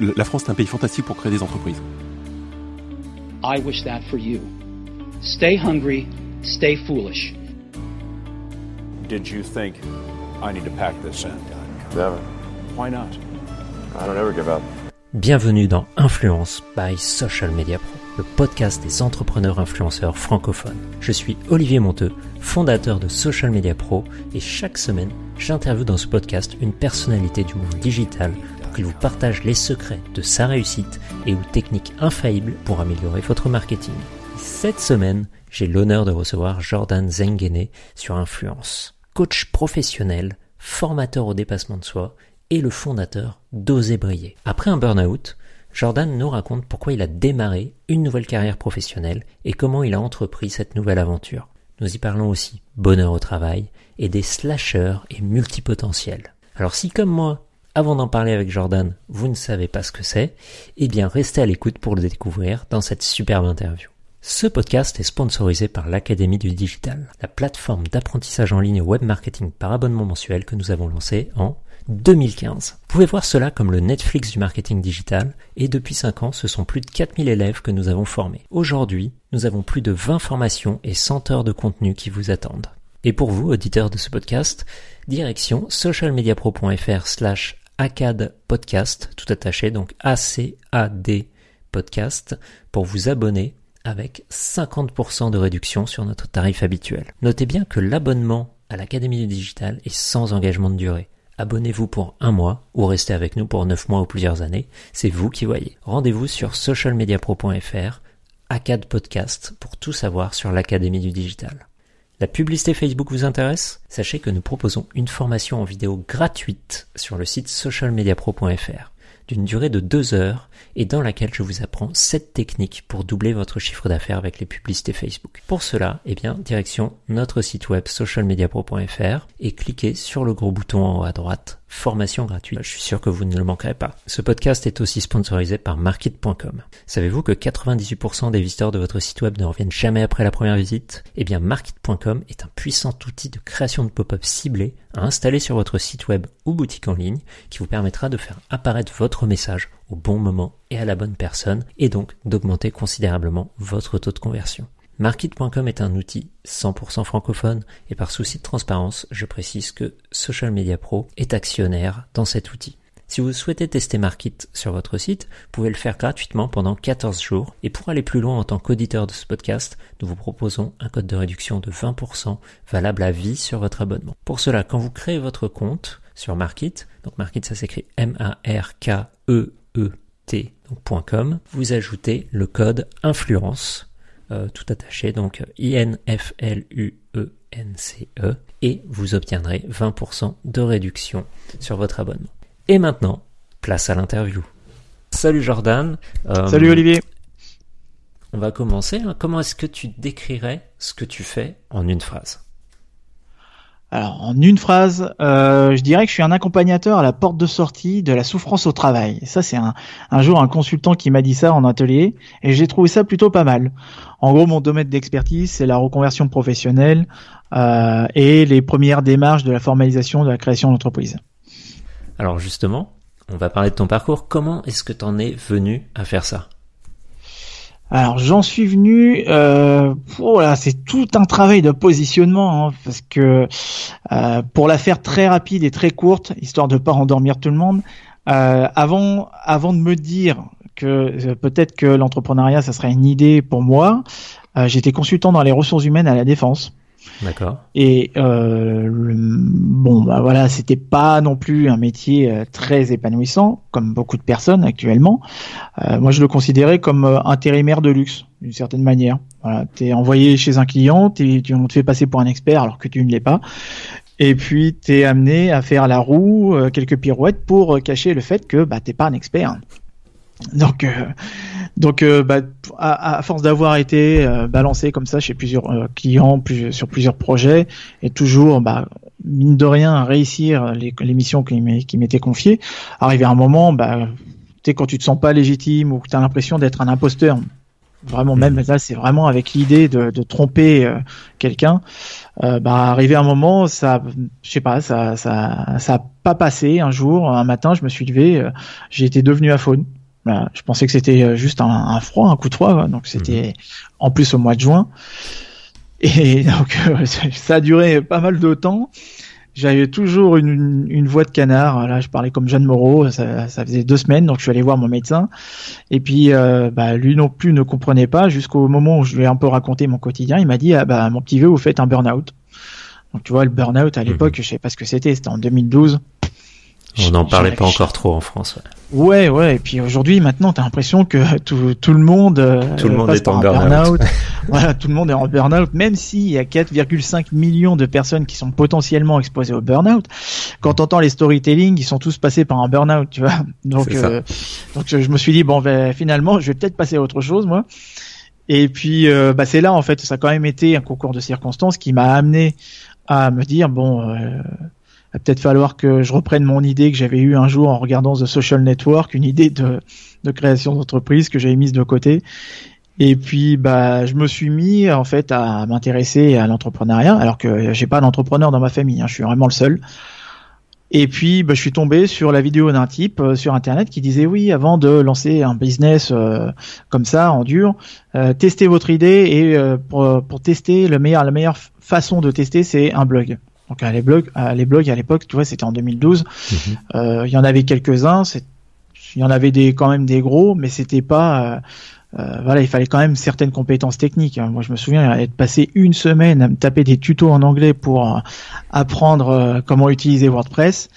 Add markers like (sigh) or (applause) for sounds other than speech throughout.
La France est un pays fantastique pour créer des entreprises. I wish that for you. Stay hungry, stay foolish. Did you think I need to pack this in? Never. Why not? I don't ever give up. Bienvenue dans Influence by Social Media Pro, le podcast des entrepreneurs influenceurs francophones. Je suis Olivier Monteux, fondateur de Social Media Pro, et chaque semaine, j'interviewe dans ce podcast une personnalité du monde digital qu'il vous partage les secrets de sa réussite et ou techniques infaillibles pour améliorer votre marketing. Cette semaine, j'ai l'honneur de recevoir Jordan Zengene sur Influence, coach professionnel, formateur au dépassement de soi et le fondateur d'Oser Briller. Après un burn-out, Jordan nous raconte pourquoi il a démarré une nouvelle carrière professionnelle et comment il a entrepris cette nouvelle aventure. Nous y parlons aussi bonheur au travail et des slashers et multipotentiels. Alors si comme moi, avant d'en parler avec Jordan, vous ne savez pas ce que c'est, eh bien restez à l'écoute pour le découvrir dans cette superbe interview. Ce podcast est sponsorisé par l'Académie du Digital, la plateforme d'apprentissage en ligne web marketing par abonnement mensuel que nous avons lancée en 2015. Vous pouvez voir cela comme le Netflix du marketing digital et depuis 5 ans, ce sont plus de 4000 élèves que nous avons formés. Aujourd'hui, nous avons plus de 20 formations et 100 heures de contenu qui vous attendent. Et pour vous, auditeurs de ce podcast, direction socialmediapro.fr slash ACAD podcast, tout attaché, donc A-C-A-D podcast, pour vous abonner avec 50% de réduction sur notre tarif habituel. Notez bien que l'abonnement à l'Académie du Digital est sans engagement de durée. Abonnez-vous pour un mois ou restez avec nous pour 9 mois ou plusieurs années, c'est vous qui voyez. Rendez-vous sur socialmediapro.fr, ACAD Podcast, pour tout savoir sur l'Académie du Digital. La publicité Facebook vous intéresse? Sachez que nous proposons une formation en vidéo gratuite sur le site socialmediapro.fr d'une durée de deux heures et dans laquelle je vous apprends 7 techniques pour doubler votre chiffre d'affaires avec les publicités Facebook. Pour cela, eh bien, direction notre site web socialmediapro.fr et cliquez sur le gros bouton en haut à droite formation gratuite. Je suis sûr que vous ne le manquerez pas. Ce podcast est aussi sponsorisé par Market.com. Savez-vous que 98% des visiteurs de votre site web ne reviennent jamais après la première visite? Eh bien, Market.com est un puissant outil de création de pop-up ciblés à installer sur votre site web ou boutique en ligne qui vous permettra de faire apparaître votre message au bon moment et à la bonne personne et donc d'augmenter considérablement votre taux de conversion. Market.com est un outil 100% francophone et par souci de transparence, je précise que Social Media Pro est actionnaire dans cet outil. Si vous souhaitez tester Market sur votre site, vous pouvez le faire gratuitement pendant 14 jours. Et pour aller plus loin en tant qu'auditeur de ce podcast, nous vous proposons un code de réduction de 20% valable à vie sur votre abonnement. Pour cela, quand vous créez votre compte sur Market, donc Market ça s'écrit M-A-R-K-E-E-T, donc .com, vous ajoutez le code influence euh, tout attaché, donc I-N-F-L-U-E-N-C-E, e, et vous obtiendrez 20% de réduction sur votre abonnement. Et maintenant, place à l'interview. Salut Jordan. Euh, Salut Olivier. On va commencer. Hein. Comment est-ce que tu décrirais ce que tu fais en une phrase? Alors, en une phrase, euh, je dirais que je suis un accompagnateur à la porte de sortie de la souffrance au travail. ça, c'est un, un jour un consultant qui m'a dit ça en atelier, et j'ai trouvé ça plutôt pas mal. En gros, mon domaine d'expertise, c'est la reconversion professionnelle euh, et les premières démarches de la formalisation de la création d'entreprise. Alors justement, on va parler de ton parcours. Comment est-ce que tu en es venu à faire ça? Alors j'en suis venu, euh, voilà, c'est tout un travail de positionnement hein, parce que euh, pour la faire très rapide et très courte, histoire de pas endormir tout le monde, euh, avant avant de me dire que euh, peut-être que l'entrepreneuriat ça serait une idée pour moi, j'étais consultant dans les ressources humaines à la défense. D'accord. Et euh, bon, bah voilà, c'était pas non plus un métier euh, très épanouissant, comme beaucoup de personnes actuellement. Euh, moi, je le considérais comme euh, intérimaire de luxe, d'une certaine manière. Voilà, t'es envoyé chez un client, tu, on te fait passer pour un expert alors que tu ne l'es pas. Et puis, t'es amené à faire la roue, quelques pirouettes pour cacher le fait que bah, t'es pas un expert. Donc, euh, donc euh, bah, à, à, force d'avoir été euh, balancé comme ça chez plusieurs clients, plus, sur plusieurs projets, et toujours, bah, mine de rien, réussir les, les missions qui m'étaient confiées, arrivé à un moment, bah, tu quand tu te sens pas légitime ou que tu as l'impression d'être un imposteur, Vraiment, même là, c'est vraiment avec l'idée de, de tromper euh, quelqu'un. Euh, bah, arrivé un moment, ça, je sais pas, ça, ça, ça a pas passé. Un jour, un matin, je me suis levé, euh, j'ai été devenu aphone. Voilà, je pensais que c'était euh, juste un, un, froid, un coup de froid, donc c'était mhm. en plus au mois de juin. Et (laughs) donc ça a duré pas mal de temps. J'avais toujours une, une, voix de canard. Là, je parlais comme Jeanne Moreau. Ça, ça, faisait deux semaines, donc je suis allé voir mon médecin. Et puis, euh, bah, lui non plus ne comprenait pas. Jusqu'au moment où je lui ai un peu raconté mon quotidien, il m'a dit ah, bah, mon petit vieux, vous faites un burn-out. Donc tu vois, le burn-out à l'époque, mhm. je sais pas ce que c'était. C'était en 2012. On n'en parlait pas encore trop en France. Ouais, ouais. Et puis aujourd'hui, maintenant, t'as l'impression que tout, tout, le monde, euh, tout le monde est en burn-out. (laughs) voilà, tout le monde est en burn-out, même s'il y a 4,5 millions de personnes qui sont potentiellement exposées au burn-out. Quand t'entends les storytelling, ils sont tous passés par un burn-out, tu vois. Donc, euh, donc je me suis dit bon, ben finalement, je vais peut-être passer à autre chose, moi. Et puis, euh, bah, c'est là en fait, ça a quand même été un concours de circonstances qui m'a amené à me dire bon. Peut-être falloir que je reprenne mon idée que j'avais eue un jour en regardant The Social Network, une idée de, de création d'entreprise que j'avais mise de côté. Et puis, bah, je me suis mis en fait à m'intéresser à l'entrepreneuriat, alors que j'ai pas d'entrepreneur dans ma famille. Hein, je suis vraiment le seul. Et puis, bah, je suis tombé sur la vidéo d'un type euh, sur Internet qui disait oui, avant de lancer un business euh, comme ça en dur, euh, testez votre idée et pour, pour tester le meilleur, la meilleure façon de tester, c'est un blog. Donc les blogs, les blogs à l'époque, tu vois, c'était en 2012. Mhm. Euh, il y en avait quelques-uns. Il y en avait des quand même des gros, mais c'était pas. Euh, euh, voilà, il fallait quand même certaines compétences techniques. Hein. Moi, je me souviens être passé une semaine à me taper des tutos en anglais pour apprendre comment utiliser WordPress.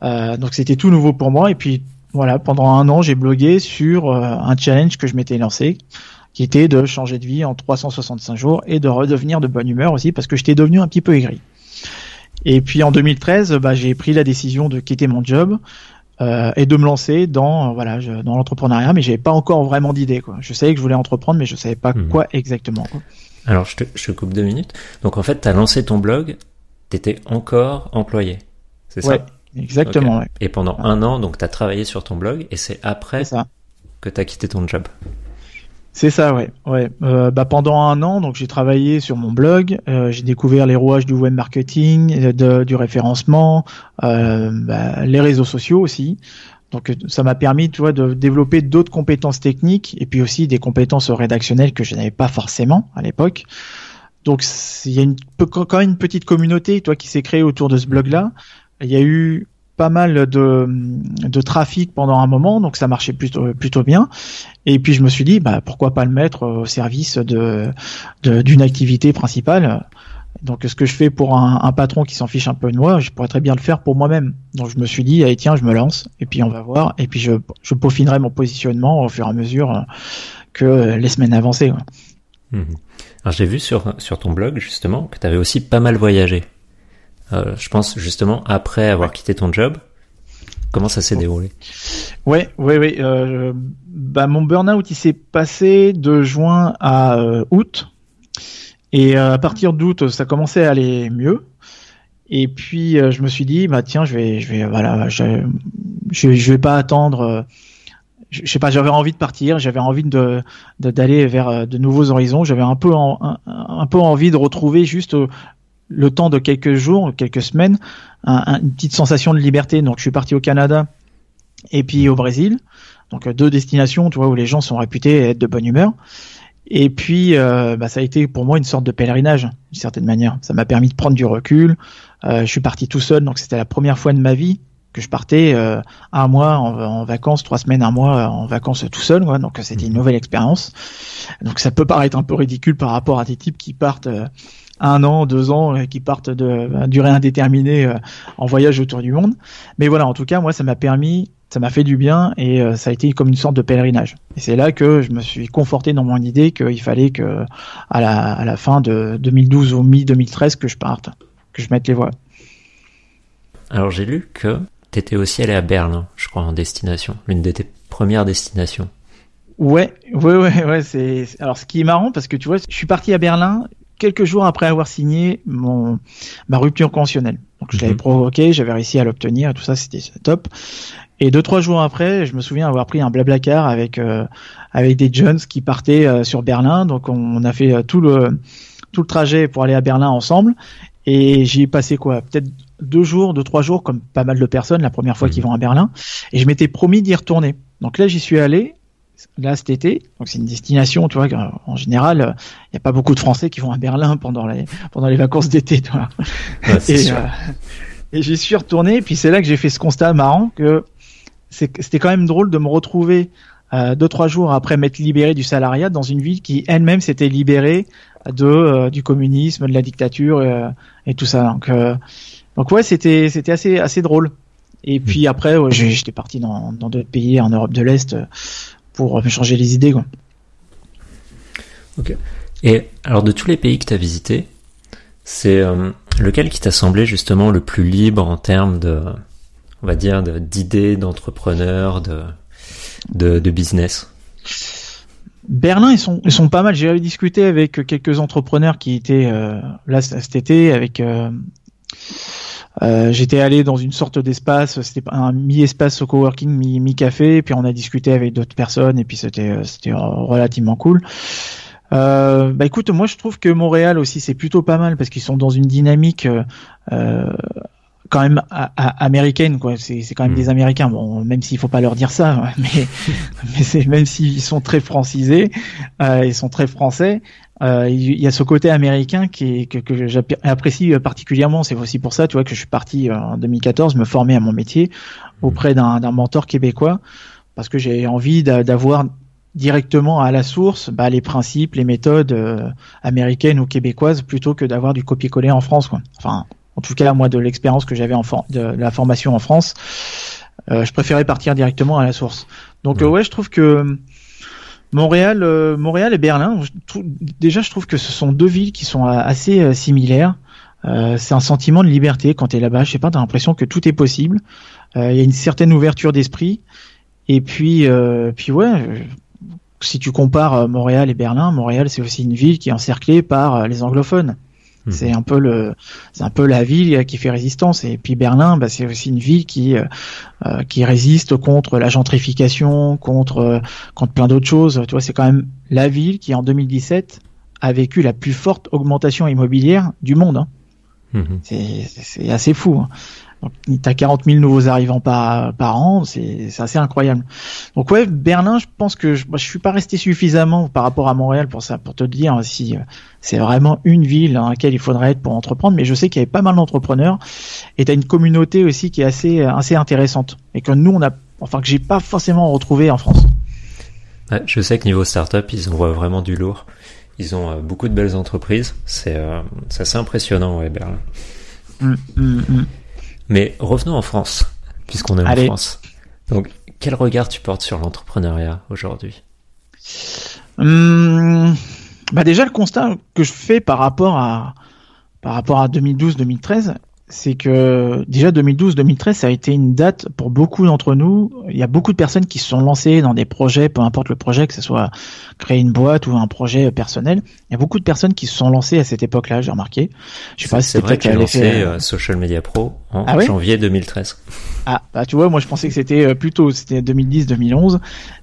donc c'était tout nouveau pour moi. Et puis voilà, pendant un an, j'ai blogué sur un challenge que je m'étais lancé, qui était de changer de vie en 365 jours et de redevenir de bonne humeur aussi, parce que j'étais devenu un petit peu aigri. Et puis en 2013, bah, j'ai pris la décision de quitter mon job euh, et de me lancer dans voilà dans l'entrepreneuriat, mais j'avais pas encore vraiment d'idée. Quoi. Je savais que je voulais entreprendre, mais je savais pas mhm. quoi exactement. Quoi. Alors je te, je coupe deux minutes. Donc en fait, tu as lancé ton blog, tu étais encore employé, c'est ça? Exactement. Ouais. Et pendant un an, donc tu as travaillé sur ton blog, et c'est après ça. que tu as quitté ton job? C'est ça, ouais. ouais. Euh, bah, pendant un an, donc j'ai travaillé sur mon blog, euh, j'ai découvert les rouages du web marketing, de, du référencement, euh, bah, les réseaux sociaux aussi. Donc ça m'a permis, tu vois, de développer d'autres compétences techniques et puis aussi des compétences rédactionnelles que je n'avais pas forcément à l'époque. Donc il y a une, quand même une petite communauté, toi, qui s'est créée autour de ce blog-là. Il y a eu pas mal de, de trafic pendant un moment, donc ça marchait plutôt plutôt bien. Et puis je me suis dit, bah pourquoi pas le mettre au service de d'une activité principale. Donc ce que je fais pour un, un patron qui s'en fiche un peu de moi, je pourrais très bien le faire pour moi-même. Donc je me suis dit, allez tiens, je me lance, et puis on va voir, et puis je, je peaufinerai mon positionnement au fur et à mesure que les semaines avançaient. Mmh. Alors j'ai vu sur sur ton blog justement que tu avais aussi pas mal voyagé. Euh, je pense justement après avoir quitté ton job. Comment ça s'est déroulé? Ouais, ouais, ouais. Euh, bah, mon burn-out, il s'est passé de juin à euh, août. Et à partir d'août, ça commençait à aller mieux. Et puis, je me suis dit, bah tiens, je vais, je vais, voilà, je, je, vais pas attendre. je, sais pas, j'avais envie de partir, j'avais envie de d'aller vers de nouveaux horizons. J'avais un peu un, un, peu envie de retrouver juste le temps de quelques jours, quelques semaines, une petite sensation de liberté. Donc je suis parti au Canada et puis au Brésil. Donc deux destinations, tu vois, où les gens sont réputés être de bonne humeur. Et puis, euh, bah, ça a été pour moi une sorte de pèlerinage, d'une certaine manière. Ça m'a permis de prendre du recul. Euh, je suis parti tout seul, donc c'était la première fois de ma vie que je partais euh, un mois en, vacances, trois semaines, un mois en vacances tout seul. Donc c'était une mhm. nouvelle expérience. Donc ça peut paraître un peu ridicule par rapport à des types qui partent un an, deux ans, euh, qui partent de bah, durée indéterminée euh, en voyage autour du monde. Mais voilà, en tout cas, moi, ça m'a permis, ça m'a fait du bien et euh, ça a été comme une sorte de pèlerinage. Et c'est là que je me suis conforté dans mon idée qu'il fallait que à la, à la fin de 2012 ou mi-2013 que je parte, que je mette les voiles. Alors j'ai lu que tu étais aussi allé à Berlin, je crois, en destination, l'une de tes premières destinations. Ouais, ouais, ouais, ouais. C'est alors ce qui est marrant parce que tu vois, je suis parti à Berlin quelques jours après avoir signé mon ma rupture conventionnelle. Donc je l'avais mhm. provoqué, j'avais réussi à l'obtenir, tout ça c'était top. Et deux trois jours après, je me souviens avoir pris un blablacar avec avec des jeunes qui partaient sur Berlin. Donc on, a fait tout le tout le trajet pour aller à Berlin ensemble. Et j'y ai passé quoi Peut-être deux jours, deux trois jours, comme pas mal de personnes la première fois qu'ils vont à Berlin. Et je m'étais promis d'y retourner. Donc là, j'y suis allé là cet été. Donc c'est une destination, tu vois, en général, il n'y a pas beaucoup de Français qui vont à Berlin pendant les pendant les vacances d'été, tu vois. et, euh, et j'y suis retourné. Puis c'est là que j'ai fait ce constat marrant que c'était quand même drôle de me retrouver euh, deux trois jours après m'être libéré du salariat dans une ville qui elle-même s'était libérée de euh, du communisme, de la dictature euh, et tout ça. Donc donc ouais, c'était c'était assez assez drôle. Et puis après, ouais, j'étais parti dans dans d'autres pays en Europe de l'Est pour changer les idées. Quoi. Ok. Et alors de tous les pays que tu as visités, c'est euh, lequel qui t'a semblé justement le plus libre en termes de, on va dire, d'idées, d'entrepreneurs, de, de, de, business? Berlin, ils sont, ils sont pas mal. J'ai discuté avec quelques entrepreneurs qui étaient euh, là cet été, avec euh, euh, j'étais allé dans une sorte d'espace, c'était un mi-espace au coworking, mi-café, puis on a discuté avec d'autres personnes, et puis c'était euh, c'était relativement cool. Euh, bah écoute, moi je trouve que Montréal aussi c'est plutôt pas mal parce qu'ils sont dans une dynamique euh, quand même américaine quoi. C'est quand même mm. des Américains. Bon, même s'il faut pas leur dire ça, (laughs) mais mais c'est même s'ils sont très francisés, euh, ils sont très français. Euh, il y a ce côté américain qui que, que j'apprécie particulièrement. C'est aussi pour ça, tu vois, que je suis parti euh, en 2014 me former à mon métier auprès d'un mentor québécois parce que j'ai envie d'avoir directement à la source bah, les principes, les méthodes euh, américaines ou québécoises plutôt que d'avoir du copier-coller en France. Quoi. Enfin, en tout cas, moi, de l'expérience que j'avais en de la formation en France, euh, je préférais partir directement à la source. Donc, ouais, je trouve que Montréal, euh, Montréal et Berlin, déjà je trouve que ce sont deux villes qui sont euh, assez euh, similaires. c'est un sentiment de liberté quand tu es là-bas. Je sais pas, t'as l'impression que tout est possible. Il y a une certaine ouverture d'esprit. Et puis, puis ouais, si tu compares Montréal et Berlin, Montréal c'est aussi une ville qui est encerclée par les anglophones. Mhm. C'est un peu le, c'est un peu la ville qui fait résistance. Et puis Berlin, bah, c'est aussi une ville qui euh, euh, qui résiste contre la gentrification, contre euh, contre plein d'autres choses. Tu vois, c'est quand même la ville qui en 2017 a vécu la plus forte augmentation immobilière du monde. Hein. Mhm. C'est assez fou. Hein. Donc, t'as 40 000 nouveaux arrivants par, par an, c'est assez incroyable. Donc ouais, Berlin, je pense que je, je suis pas resté suffisamment par rapport à Montréal pour ça, pour te dire si euh, c'est vraiment une ville dans laquelle il faudrait être pour entreprendre. Mais je sais qu'il y avait pas mal d'entrepreneurs et t'as une communauté aussi qui est assez assez intéressante et que nous on a, enfin que j'ai pas forcément retrouvé en France. je sais que niveau startup, ils envoient vraiment du lourd. Ils ont euh, beaucoup de belles entreprises. C'est euh, assez impressionnant, ouais, Berlin. Hum, hum, hum. Mais revenons en France, puisqu'on est en France. Donc, quel regard tu portes sur l'entrepreneuriat aujourd'hui? Hum, bah Déjà, le constat que je fais par rapport à, par rapport à 2012-2013, c'est que déjà 2012-2013, ça a été une date pour beaucoup d'entre nous. Il y a beaucoup de personnes qui se sont lancées dans des projets, peu importe le projet, que ce soit créer une boîte ou un projet personnel. Il y a beaucoup de personnes qui se sont lancées à cette époque-là, j'ai remarqué. Je sais pas si c'est vrai que lancé fait... Euh, Social Media Pro en ah janvier 2013. Ah, bah tu vois, moi je pensais que c'était euh, plutôt c'était 2010-2011.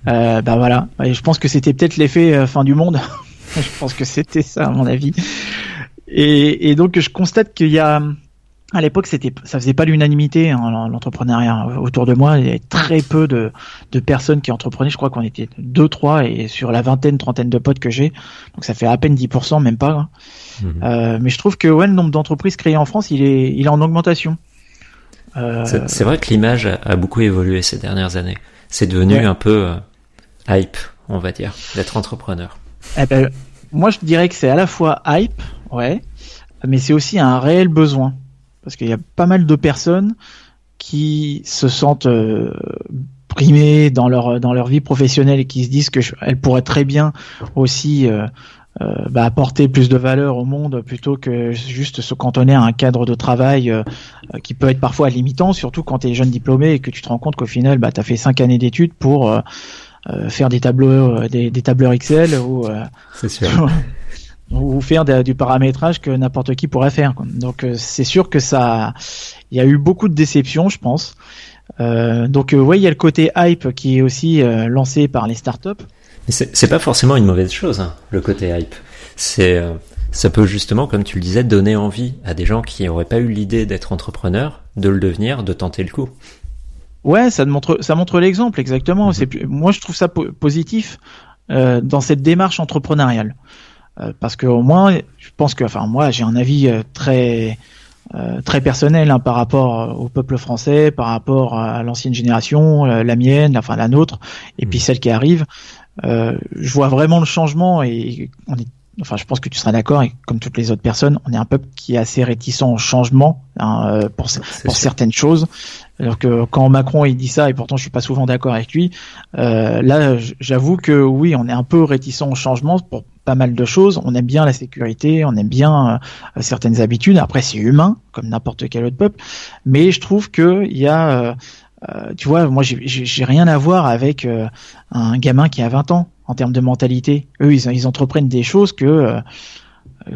Euh, bah voilà, et je pense que c'était peut-être l'effet euh, fin du monde. (laughs) je pense que c'était ça à mon avis. Et, et donc je constate qu'il y a à l'époque, c'était, ça faisait pas l'unanimité hein, l'entrepreneuriat autour de moi. Il y avait très peu de, de personnes qui entreprenaient. Je crois qu'on était deux, trois, et sur la vingtaine, trentaine de potes que j'ai, donc ça fait à peine 10%, même pas. Hein. Mhm. Euh, mais je trouve que ouais, le nombre d'entreprises créées en France, il est, il est en augmentation. Euh... C'est vrai que l'image a beaucoup évolué ces dernières années. C'est devenu un peu euh, hype, on va dire, d'être entrepreneur. Eh ben, moi, je dirais que c'est à la fois hype, ouais, mais c'est aussi un réel besoin parce qu'il y a pas mal de personnes qui se sentent euh, primées dans leur dans leur vie professionnelle et qui se disent que elles pourraient très bien aussi euh, euh, bah, apporter plus de valeur au monde plutôt que juste se cantonner à un cadre de travail qui peut être parfois limitant, surtout quand tu es jeune diplômé et que tu te rends compte qu'au final, bah, tu as fait cinq années d'études pour faire des tableaux, des, des tableurs Excel ou, C'est sûr. (laughs) ou faire du paramétrage que n'importe qui pourrait faire. Donc euh, c'est sûr que ça, il y a eu beaucoup de déceptions, je pense. Euh, donc, euh, ouais, il y a le côté hype qui est aussi euh, lancé par les startups. Mais c'est c'est pas forcément une mauvaise chose, hein, le côté hype. C'est, euh, ça peut justement, comme tu le disais, donner envie à des gens qui n'auraient pas eu l'idée d'être entrepreneurs, de le devenir, de tenter le coup. Ouais, ça montre, ça montre l'exemple exactement. C'est plus- moi, je trouve ça po- positif dans cette démarche entrepreneuriale, parce que au moins, je pense que, enfin, moi, j'ai un avis euh, très euh, très personnel hein, par rapport euh, au peuple français, par rapport à l'ancienne génération, euh, la mienne, enfin la nôtre, et puis Mhm. celle qui arrive. Euh, je vois vraiment le changement et on est Enfin, je pense que tu seras d'accord, et comme toutes les autres personnes, on est un peuple qui est assez réticent au changement hein, euh, pour, pour certaines choses. Alors que quand Macron il dit ça, et pourtant je suis pas souvent d'accord avec lui, euh, là j'avoue que oui, on est un peu réticent au changement pour pas mal de choses. On aime bien la sécurité, on aime bien euh, certaines habitudes. Après c'est humain, comme n'importe quel autre peuple. Mais je trouve que il y a, euh, euh, tu vois, moi j'ai- rien à voir avec un gamin qui a 20 ans en termes de mentalité. Eux ils, entreprennent des choses que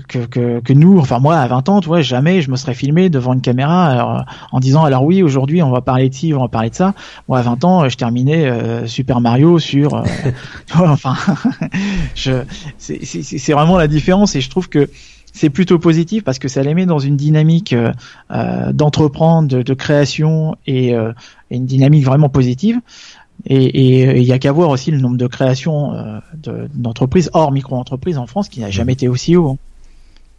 que, que, que nous, enfin moi à 20 ans, tu vois, jamais je me serais filmé devant une caméra alors, en disant alors oui aujourd'hui on va parler de ci, on va parler de ça. Moi à 20 ans je terminais euh, Super Mario sur, euh, (laughs) tu vois, enfin, (laughs) c'est, vraiment la différence et je trouve que c'est plutôt positif parce que ça les met dans une dynamique euh, euh, d'entreprendre, de, de création et, euh, une dynamique vraiment positive. Et il y a qu'à voir aussi le nombre de créations euh, de- d'entreprises hors micro-entreprises en France qui n'a jamais été aussi haut.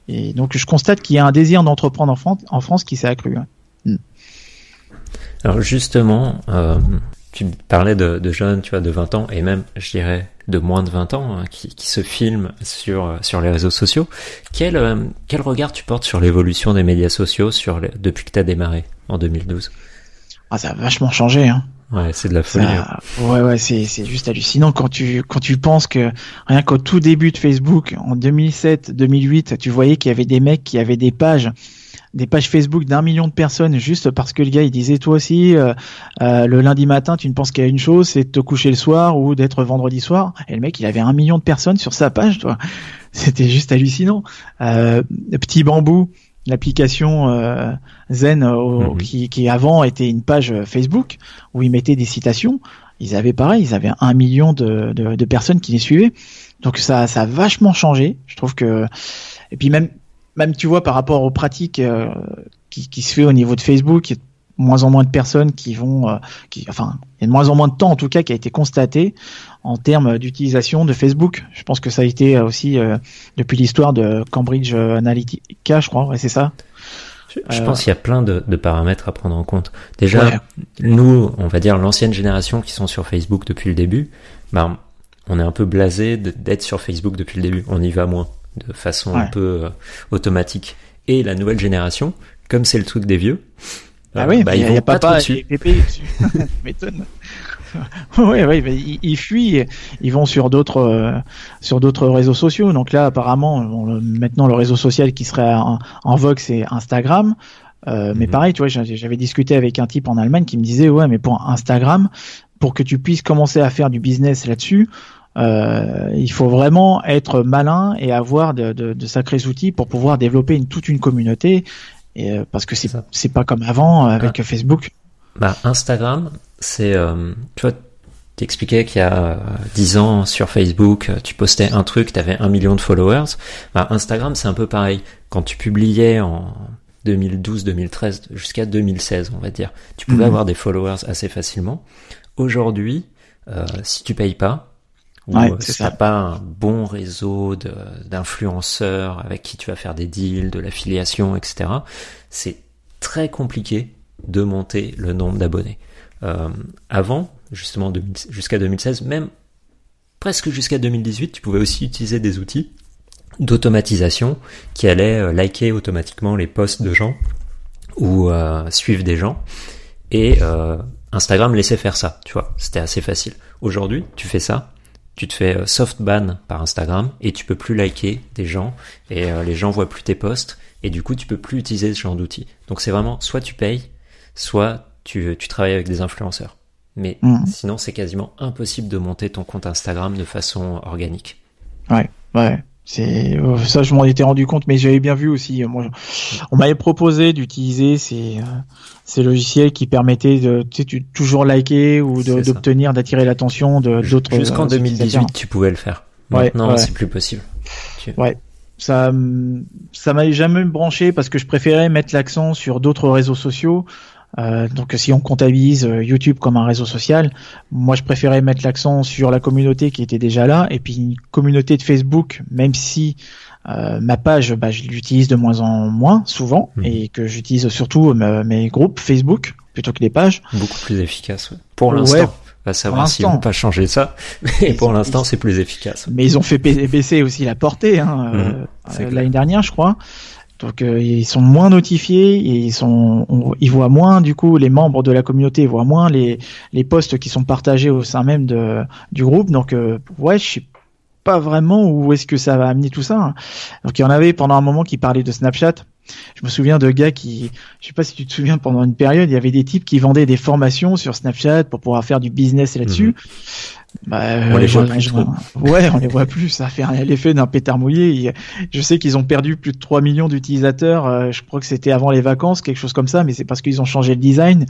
Et donc je constate qu'il y a un désir d'entreprendre en France, en France qui s'est accru. hein. Alors justement, euh, tu parlais de, de jeunes, tu vois, de 20 ans, et même, je dirais, de moins de 20 ans, hein, qui, qui se filment sur, euh, sur les réseaux sociaux. Quel, euh, quel regard tu portes sur l'évolution des médias sociaux sur les- depuis que tu as démarré en 2012 Ah, ça a vachement changé. Hein. Ouais, c'est de la folie. hein. Ouais, ouais, c'est c'est juste hallucinant quand tu quand tu penses que rien qu'au tout début de Facebook, en 2007-2008, tu voyais qu'il y avait des mecs qui avaient des pages, des pages Facebook d'un million de personnes juste parce que le gars il disait toi aussi euh, euh, le lundi matin tu ne penses qu'à une chose, c'est de te coucher le soir ou d'être vendredi soir. Et le mec il avait un million de personnes sur sa page, toi. C'était juste hallucinant. Euh, Petit bambou. L'application euh, Zen euh, au- Mhm. qui, qui avant était une page euh, Facebook où ils mettaient des citations, ils avaient pareil, ils avaient un million de, de, de personnes qui les suivaient. Donc ça, ça a vachement changé. Je trouve que et puis même même tu vois par rapport aux pratiques euh, qui, qui se fait au niveau de Facebook, moins en moins de personnes qui vont, euh, qui, enfin, il y a de moins en moins de temps en tout cas qui a été constaté en termes d'utilisation de Facebook. Je pense que ça a été aussi euh, depuis l'histoire de Cambridge Analytica, je crois, ouais, c'est ça. Je, je Euh, pense qu'il y a plein de, de paramètres à prendre en compte. Déjà, Ouais. nous, on va dire l'ancienne génération qui sont sur Facebook depuis le début, ben, on est un peu blasé d'être sur Facebook depuis le début. On y va moins, de façon un peu euh, automatique. Et la nouvelle génération, comme c'est le truc des vieux, Ah euh, oui, bah, il ils y a, vont y a pas papa dessus. (laughs) et pépé dessus. (laughs) Tu m'étonnes. (laughs) ouais, ouais, bah, ils, ils fuient, ils vont sur d'autres euh, sur d'autres réseaux sociaux. Donc là, apparemment, bon, maintenant le réseau social qui serait en, en vogue, c'est Instagram. Euh, Mais Mhm. pareil, tu vois, j'avais j'avais discuté avec un type en Allemagne qui me disait, ouais, mais pour Instagram, pour que tu puisses commencer à faire du business là-dessus, euh, il faut vraiment être malin et avoir de, de, de sacrés outils pour pouvoir développer une, toute une communauté. Et, euh, parce que c'est c'est pas comme avant euh, avec Facebook. Bah, Instagram, c'est, euh, tu vois, t'expliquais qu'il y a euh, 10 ans sur Facebook, tu postais un truc, t'avais un million de followers. Bah, Instagram, c'est un peu pareil. Quand tu publiais en 2012, 2013, jusqu'à 2016, on va dire, tu pouvais Mhm. avoir des followers assez facilement. Aujourd'hui, euh, si tu payes pas, ou Ouais, si t'as pas un bon réseau d'influenceurs avec qui tu vas faire des deals, de l'affiliation, etc., c'est très compliqué de monter le nombre d'abonnés. Euh, avant, justement, 2000 jusqu'à 2016, même presque jusqu'à 2018, tu pouvais aussi utiliser des outils d'automatisation qui allaient euh, liker automatiquement les posts de gens ou euh, suivre des gens. Et euh, Instagram laissait faire ça, tu vois, c'était assez facile. Aujourd'hui, tu fais ça, tu te fais euh, soft ban par Instagram et tu peux plus liker des gens et euh, les gens voient plus tes posts et du coup tu peux plus utiliser ce genre d'outils. Donc c'est vraiment soit tu payes, soit tu, tu travailles avec des influenceurs. Mais Mhm. sinon c'est quasiment impossible de monter ton compte Instagram de façon organique. Ouais, ouais. C'est euh, ça, je m'en étais rendu compte, mais j'avais bien vu aussi. euh, Moi, on m'avait proposé d'utiliser ces euh, ces logiciels qui permettaient de tu sais, tu- toujours liker ou d'obtenir, d'attirer l'attention de d'autres. Jusqu'en euh, 2018, utilisateurs. tu pouvais le faire. Ouais, Maintenant, ouais. c'est plus possible. ça hum, ça m'avait jamais branché parce que je préférais mettre l'accent sur d'autres réseaux sociaux. Euh, donc si on comptabilise euh, YouTube comme un réseau social, moi je préférais mettre l'accent sur la communauté qui était déjà là et puis une communauté de Facebook, même si euh, ma page, bah, je l'utilise de moins en moins souvent Mhm. et que j'utilise surtout euh, mes groupes Facebook plutôt que les pages. Beaucoup plus efficace. ouais. Pour Ouais, l'instant. On va savoir s'ils vont pas changer ça. Mais pour l'instant, c'est plus efficace. Mais ils ont fait ba- baisser aussi la portée hein, euh, clair. l'année dernière, je crois. Donc euh, ils sont moins notifiés ils sont, on- ils voient moins du coup les membres de la communauté voient moins les les posts qui sont partagés au sein même de du groupe. Donc euh, ouais, je sais pas vraiment où est-ce que ça va amener tout ça. hein. Donc il y en avait pendant un moment qui parlaient de Snapchat. Je me souviens de gars qui, je sais pas si tu te souviens, pendant une période, il y avait des types qui vendaient des formations sur Snapchat pour pouvoir faire du business là-dessus. Bah, On les je- voit plus je- trop. Ouais, on les voit plus. Ça fait l'effet d'un pétard mouillé. Il- Je sais qu'ils ont perdu plus de 3 millions d'utilisateurs. euh, Je crois que c'était avant les vacances, quelque chose comme ça, mais c'est parce qu'ils ont changé le design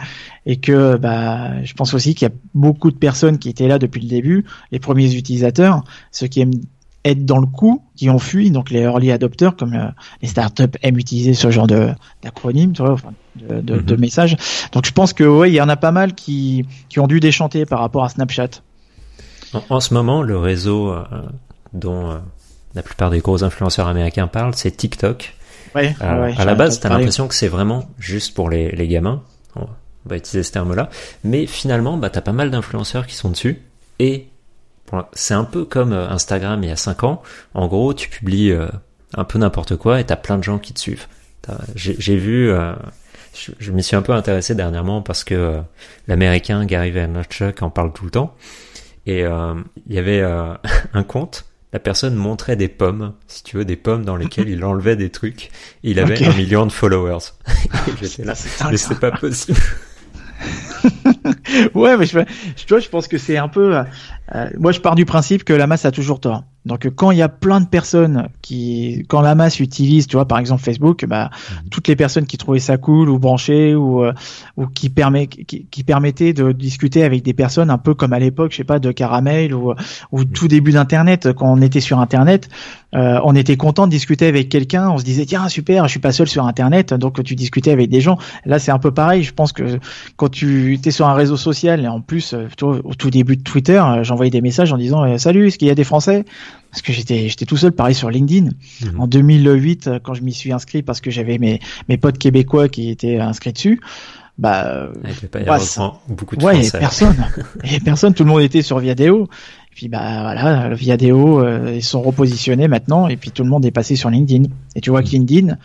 et que, bah, je pense aussi qu'il y a beaucoup de personnes qui étaient là depuis le début, les premiers utilisateurs, ceux qui aiment être dans le coup, qui ont fui, donc les early adopters, comme euh, les startups aiment utiliser ce genre de d'acronyme, tu vois, enfin, de, de, Mhm. de messages. Donc je pense que ouais, il y en a pas mal qui qui ont dû déchanter par rapport à Snapchat. En, en ce moment, le réseau euh, dont euh, la plupart des gros influenceurs américains parlent, c'est TikTok. Ouais, Euh, ouais, à la base, t'as l'impression que c'est vraiment juste pour les, les gamins. On va- utiliser ce terme-là. Mais finalement, bah, t'as pas mal d'influenceurs qui sont dessus. Et c'est un peu comme euh, Instagram il y a 5 ans. En gros, tu publies euh, un peu n'importe quoi et t'as plein de gens qui te suivent. J'ai vu, euh, je, je m'y suis un peu intéressé dernièrement parce que euh, l'américain Gary Vaynerchuk en parle tout le temps. Et euh, il y avait euh, (laughs) un compte la personne montrait des pommes, si tu veux, des pommes dans lesquelles il enlevait des trucs. Et il avait un million de followers. (laughs) Et J'étais là, mais c'est pas possible. (laughs) Ouais, mais je, je, je pense que c'est un peu. Euh, moi, je pars du principe que la masse a toujours tort. Donc, quand il y a plein de personnes qui, quand la masse utilise, tu vois, par exemple Facebook, bah, toutes les personnes qui trouvaient ça cool ou branchées ou euh, ou qui permet, qui, qui permettaient de discuter avec des personnes un peu comme à l'époque, je sais pas, de Caramel ou ou tout début d'Internet, quand on était sur Internet, euh, on était content de discuter avec quelqu'un. On se disait tiens super, je suis pas seul sur Internet, donc tu discutais avec des gens. Là, c'est un peu pareil. Je pense que quand tu es sur un réseau social et en plus euh, tu vois, au tout début de Twitter euh, j'envoyais des messages en disant euh, salut est-ce qu'il y a des français? Parce que j'étais j'étais tout seul pareil sur LinkedIn Mhm. en 2008 euh, quand je m'y suis inscrit parce que j'avais mes mes potes québécois qui étaient inscrits dessus bah euh, Il pas y ça- vraiment beaucoup de ouais Français. avait personne (laughs) avait personne tout le monde était sur Viadeo et puis bah voilà le Viadeo euh, ils sont repositionnés maintenant et puis tout le monde est passé sur LinkedIn et tu vois que LinkedIn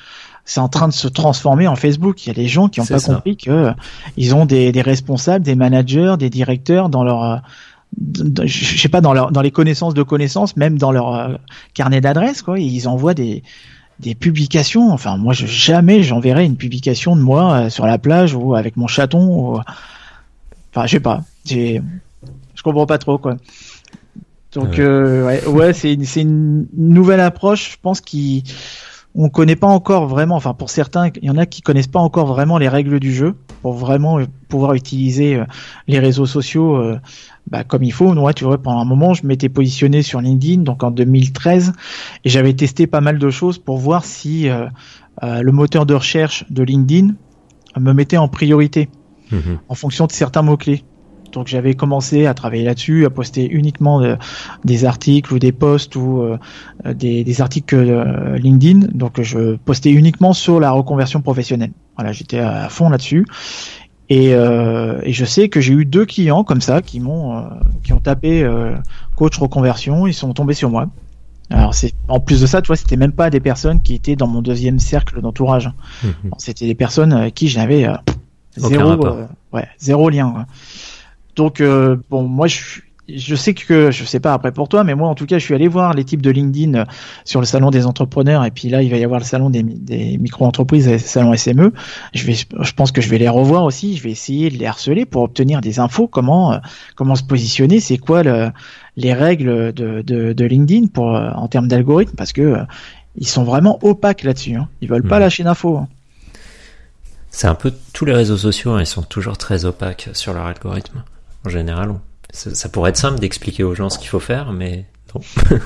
c'est en train de se transformer en Facebook. Il y a des gens qui n'ont pas ça. compris que euh, ils ont des, des responsables, des managers, des directeurs dans leur, euh, je sais pas dans leur, dans les connaissances de connaissances, même dans leur euh, carnet d'adresses quoi. Ils envoient des des publications. Enfin, moi, je, jamais j'enverrai une publication de moi euh, sur la plage ou avec mon chaton. Ou... Enfin, je sais pas. J'ai- Je comprends pas trop quoi. Donc euh, ouais, ouais c'est une, c'est une nouvelle approche, je pense qui on connaît pas encore vraiment. Enfin, pour certains, il y en a qui connaissent pas encore vraiment les règles du jeu pour vraiment euh, pouvoir utiliser euh, les réseaux sociaux euh, bah, comme il faut. Moi, tu vois, pendant un moment, je m'étais positionné sur LinkedIn, donc en 2013, et j'avais testé pas mal de choses pour voir si euh, euh, le moteur de recherche de LinkedIn me mettait en priorité Mhm. en fonction de certains mots-clés. Donc j'avais commencé à travailler là-dessus, à poster uniquement de- des articles ou des posts ou euh, des, des articles euh, LinkedIn. Donc je postais uniquement sur la reconversion professionnelle. Voilà, j'étais à fond là-dessus. Et, euh, et je sais que j'ai eu deux clients comme ça qui m'ont euh, qui ont tapé euh, coach reconversion, ils sont tombés sur moi. Alors c'est en plus de ça, tu vois, c'était même pas des personnes qui étaient dans mon deuxième cercle d'entourage. Mhm. Bon, C'était des personnes avec qui je n'avais euh, zéro, euh, ouais, zéro lien. quoi. Donc euh, bon, moi je suis je sais que je sais pas après pour toi, mais moi en tout cas, je suis allé voir les types de LinkedIn euh, sur le salon des entrepreneurs et puis là, il va y avoir le salon des, des micro-entreprises, le salon SME. Je vais, je pense que je vais les revoir aussi. Je vais essayer de les harceler pour obtenir des infos. Comment, euh, comment se positionner C'est quoi le, les règles de, de, de LinkedIn pour euh, en termes d'algorithme Parce que ils sont vraiment opaques là-dessus. Hein. Ils veulent pas mmh. lâcher d'infos. Hein. C'est un peu tous les réseaux sociaux, hein, ils sont toujours très opaques sur leur algorithme. En général, ça, pourrait être simple d'expliquer aux gens ce qu'il faut faire, mais non. (laughs)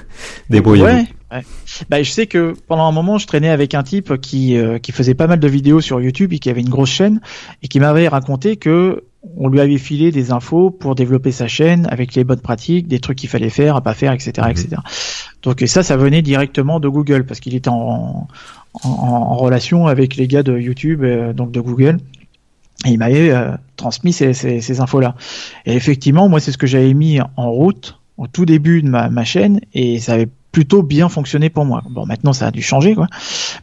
Débrouillez-vous. Ouais, Bah, je sais que pendant un moment, je traînais avec un type qui, euh, qui faisait pas mal de vidéos sur YouTube et qui avait une grosse chaîne et qui m'avait raconté que on lui avait filé des infos pour développer sa chaîne avec les bonnes pratiques, des trucs qu'il fallait faire, à pas faire, etc., etc. Mhm. Donc ça, ça venait directement de Google parce qu'il était en, en, relation avec les gars de YouTube, euh, donc de Google. Et il m'avait euh, transmis ces, ces, ces infos-là. Et effectivement, moi, c'est ce que j'avais mis en route au tout début de ma, ma, chaîne et ça avait plutôt bien fonctionné pour moi. Bon, maintenant, ça a dû changer, quoi.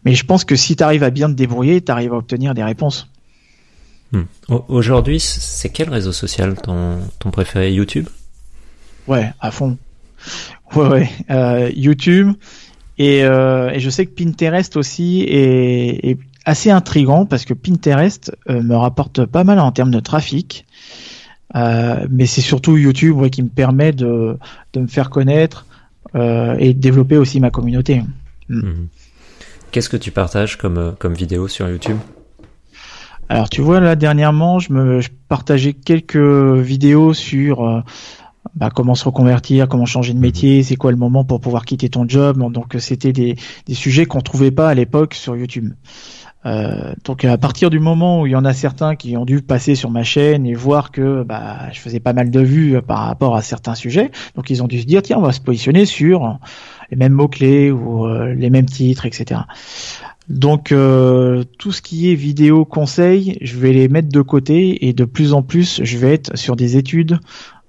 Mais je pense que si tu arrives à bien te débrouiller, tu arrives à obtenir des réponses. Hmm. Aujourd'hui, c'est quel réseau social ton, ton préféré? YouTube? Ouais, à fond. Ouais, ouais. Euh, YouTube. Et, euh, et, je sais que Pinterest aussi est, est assez intrigant parce que Pinterest euh, me rapporte pas mal en termes de trafic. Euh, mais c'est surtout YouTube ouais, qui me permet de, de me faire connaître euh, et de développer aussi ma communauté. Mm. Mhm. Qu'est-ce que tu partages comme, euh, comme vidéo sur YouTube? Alors tu vois là dernièrement je me je partageais quelques vidéos sur euh, bah, comment se reconvertir, comment changer de mhm. métier, c'est quoi le moment pour pouvoir quitter ton job. Donc c'était des, des sujets qu'on trouvait pas à l'époque sur YouTube. Euh, donc à partir du moment où il y en a certains qui ont dû passer sur ma chaîne et voir que bah, je faisais pas mal de vues euh, par rapport à certains sujets, donc ils ont dû se dire tiens on va se positionner sur les mêmes mots clés ou euh, les mêmes titres, etc. Donc tout ce qui est vidéo conseil, je vais les mettre de côté et de plus en plus je vais être sur des études,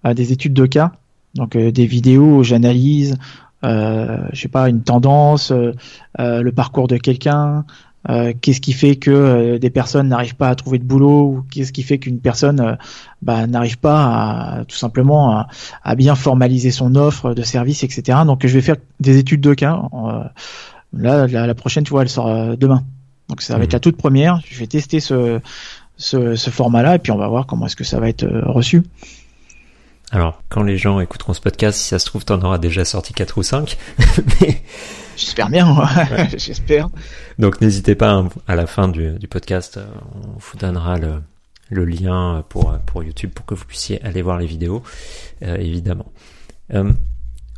des études de cas, donc des vidéos où j'analyse, je sais pas une tendance, le parcours de quelqu'un. Euh, qu'est-ce qui fait que euh, des personnes n'arrivent pas à trouver de boulot ou qu'est-ce qui fait qu'une personne euh, bah, n'arrive pas à, tout simplement à, bien formaliser son offre de service, etc. Donc je vais faire des études de cas. là, la, prochaine, tu vois, elle sort demain. Donc ça va être la toute première. Je vais tester ce, ce, ce format-là et puis on va voir comment est-ce que ça va être reçu. Alors, quand les gens écouteront ce podcast, si ça se trouve, t'en auras déjà sorti 4 ou 5. (laughs) J'espère bien, (laughs) j'espère. Donc n'hésitez pas à la fin du, podcast, euh, on vous donnera le, lien pour, pour YouTube pour que vous puissiez aller voir les vidéos, euh, évidemment. Euh,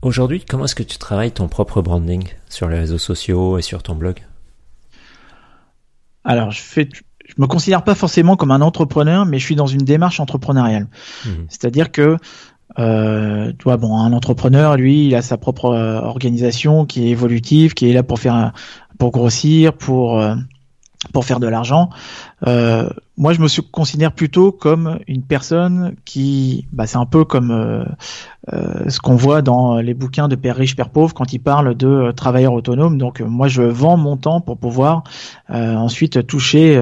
aujourd'hui, comment est-ce que tu travailles ton propre branding sur les réseaux sociaux et sur ton blog? Alors, je fais, je me considère pas forcément comme un entrepreneur, mais je suis dans une démarche entrepreneuriale. Mmh. C'est-à-dire que euh, tu bon, un entrepreneur, lui, il a sa propre euh, organisation qui est évolutive, qui est là pour faire, pour grossir, pour euh, pour faire de l'argent. Euh, moi, je me considère plutôt comme une personne qui, bah, c'est un peu comme ce qu'on voit dans les bouquins de Père riche, Père pauvre quand ils parlent de travailleurs autonomes. Donc, moi, je vends mon temps pour pouvoir ensuite toucher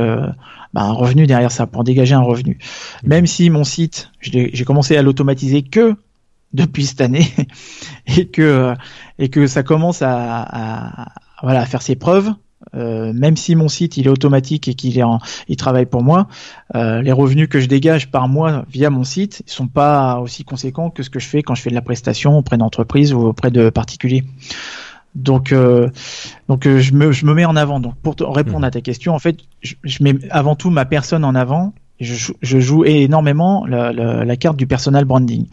bah, un revenu derrière ça, pour dégager un revenu. Même si mon site, j'ai commencé à l'automatiser que (laughs) depuis cette année (laughs) et que et que ça commence à, à voilà à faire ses preuves. Euh, même si mon site il est automatique et qu'il est en, il travaille pour moi, euh, les revenus que je dégage par mois via mon site ils sont pas aussi conséquents que ce que je fais quand je fais de la prestation auprès d'entreprises ou auprès de particuliers. Donc, euh, donc euh, je, me, je me mets en avant. Donc, pour répondre mmh. à ta question, en fait, je, je, mets avant tout ma personne en avant. Je, je joue énormément la, la, la, carte du personal branding.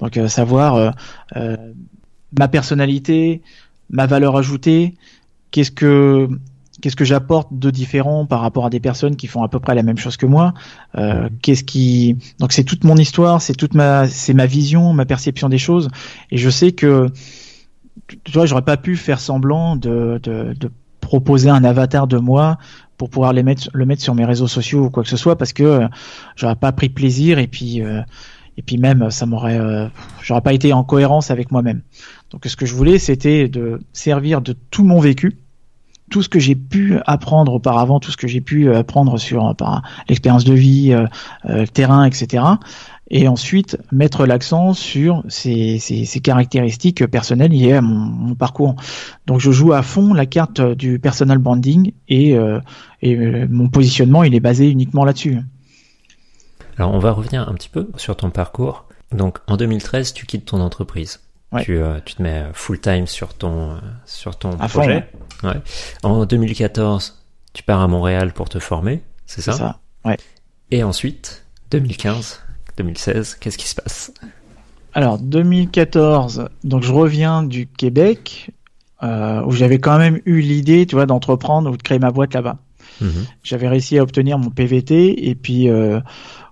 Donc, euh, savoir euh, euh, ma personnalité, ma valeur ajoutée, qu'est-ce que qu'est-ce que j'apporte de différent par rapport à des personnes qui font à peu près la même chose que moi euh, mmh. qu'est-ce qui donc c'est toute mon histoire c'est toute ma c'est ma vision ma perception des choses et je sais que tu vois, j'aurais pas pu faire semblant de, proposer un avatar de moi pour pouvoir le mettre sur mes réseaux sociaux ou quoi que ce soit parce que euh, j'aurais pas pris plaisir et puis euh, et puis même ça m'aurait euh, j'aurais pas été en cohérence avec moi-même. Donc ce que je voulais c'était de servir de tout mon vécu tout ce que j'ai pu apprendre auparavant, tout ce que j'ai pu apprendre sur par l'expérience de vie, terrain, etc. Et ensuite mettre l'accent sur ces, ces, caractéristiques personnelles liées à mon, parcours. Donc je joue à fond la carte du personal branding et, et mon positionnement il est basé uniquement là-dessus. Alors on va revenir un petit peu sur ton parcours. Donc en 2013, tu quittes ton entreprise. Tu, euh, tu, te mets full time sur ton, euh, sur ton projet. ouais. En 2014, tu pars à Montréal pour te former, c'est ça? C'est ça, ouais. Et ensuite, 2015, 2016, qu'est-ce qui se passe? Alors 2014, donc je reviens du Québec, euh, où j'avais quand même eu l'idée, tu vois, d'entreprendre ou de créer ma boîte là-bas. Mhm. J'avais réussi à obtenir mon PVT et puis euh,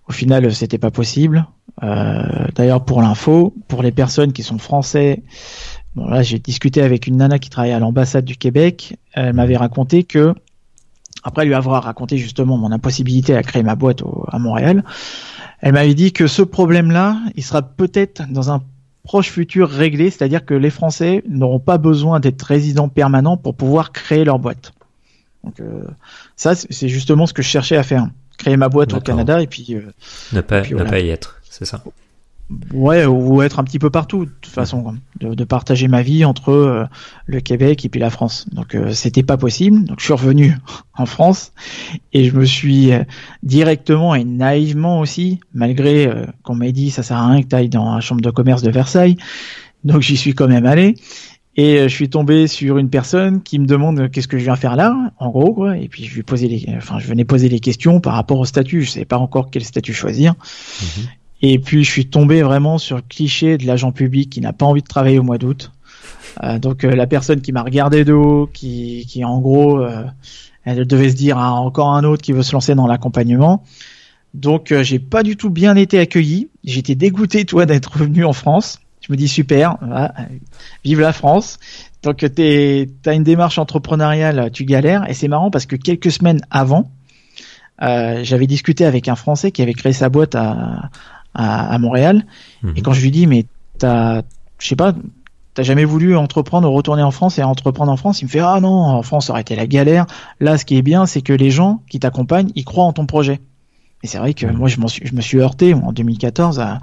au final, c'était pas possible. Euh, D'ailleurs, pour l'info, pour les personnes qui sont français, bon là, j'ai discuté avec une nana qui travaillait à l'ambassade du Québec. Elle m'avait raconté que, après lui avoir raconté justement mon impossibilité à créer ma boîte à Montréal, elle m'avait dit que ce problème-là, il sera peut-être dans un proche futur réglé, c'est-à-dire que les Français n'auront pas besoin d'être résidents permanents pour pouvoir créer leur boîte. Donc euh, ça, c'est justement ce que je cherchais à faire créer ma boîte au Canada et puis euh, ne pas ne pas y être, c'est ça? Ouais, ou être un petit peu partout, de toute façon, de, de partager ma vie entre euh, le Québec et puis la France. Donc euh, c'était pas possible. Donc je suis revenu (laughs) en France et je me suis directement et naïvement aussi, malgré qu'on m'ait dit ça sert à rien que tu ailles dans la chambre de commerce de Versailles. Donc j'y suis quand même allé et euh, je suis tombé sur une personne qui me demande qu'est-ce que je viens faire là, en gros, quoi. Et puis je lui posais les, enfin, je venais poser les questions par rapport au statut. Je savais pas encore quel statut choisir. Mhm. Et puis je suis tombé vraiment sur le cliché de l'agent public qui n'a pas envie de travailler au mois d'août. Euh, donc euh, la personne qui m'a regardé de haut, qui, qui en gros, elle devait se dire ah, encore un autre qui veut se lancer dans l'accompagnement. Donc j'ai pas du tout bien été accueilli. J'étais dégoûté, toi, d'être revenu en France. Je me dis super, vive la France. Donc tu as une démarche entrepreneuriale, tu galères. Et c'est marrant parce que quelques semaines avant, euh, j'avais discuté avec un Français qui avait créé sa boîte à, à, Montréal. Mhm. Et quand je lui dis, mais t'as, je sais pas, t'as jamais voulu entreprendre, retourner en France et entreprendre en France Il me fait, ah non, en France ça aurait été la galère. Là, ce qui est bien, c'est que les gens qui t'accompagnent, ils croient en ton projet. Et c'est vrai que mhm. moi, je, suis, je me suis heurté en 2014 à,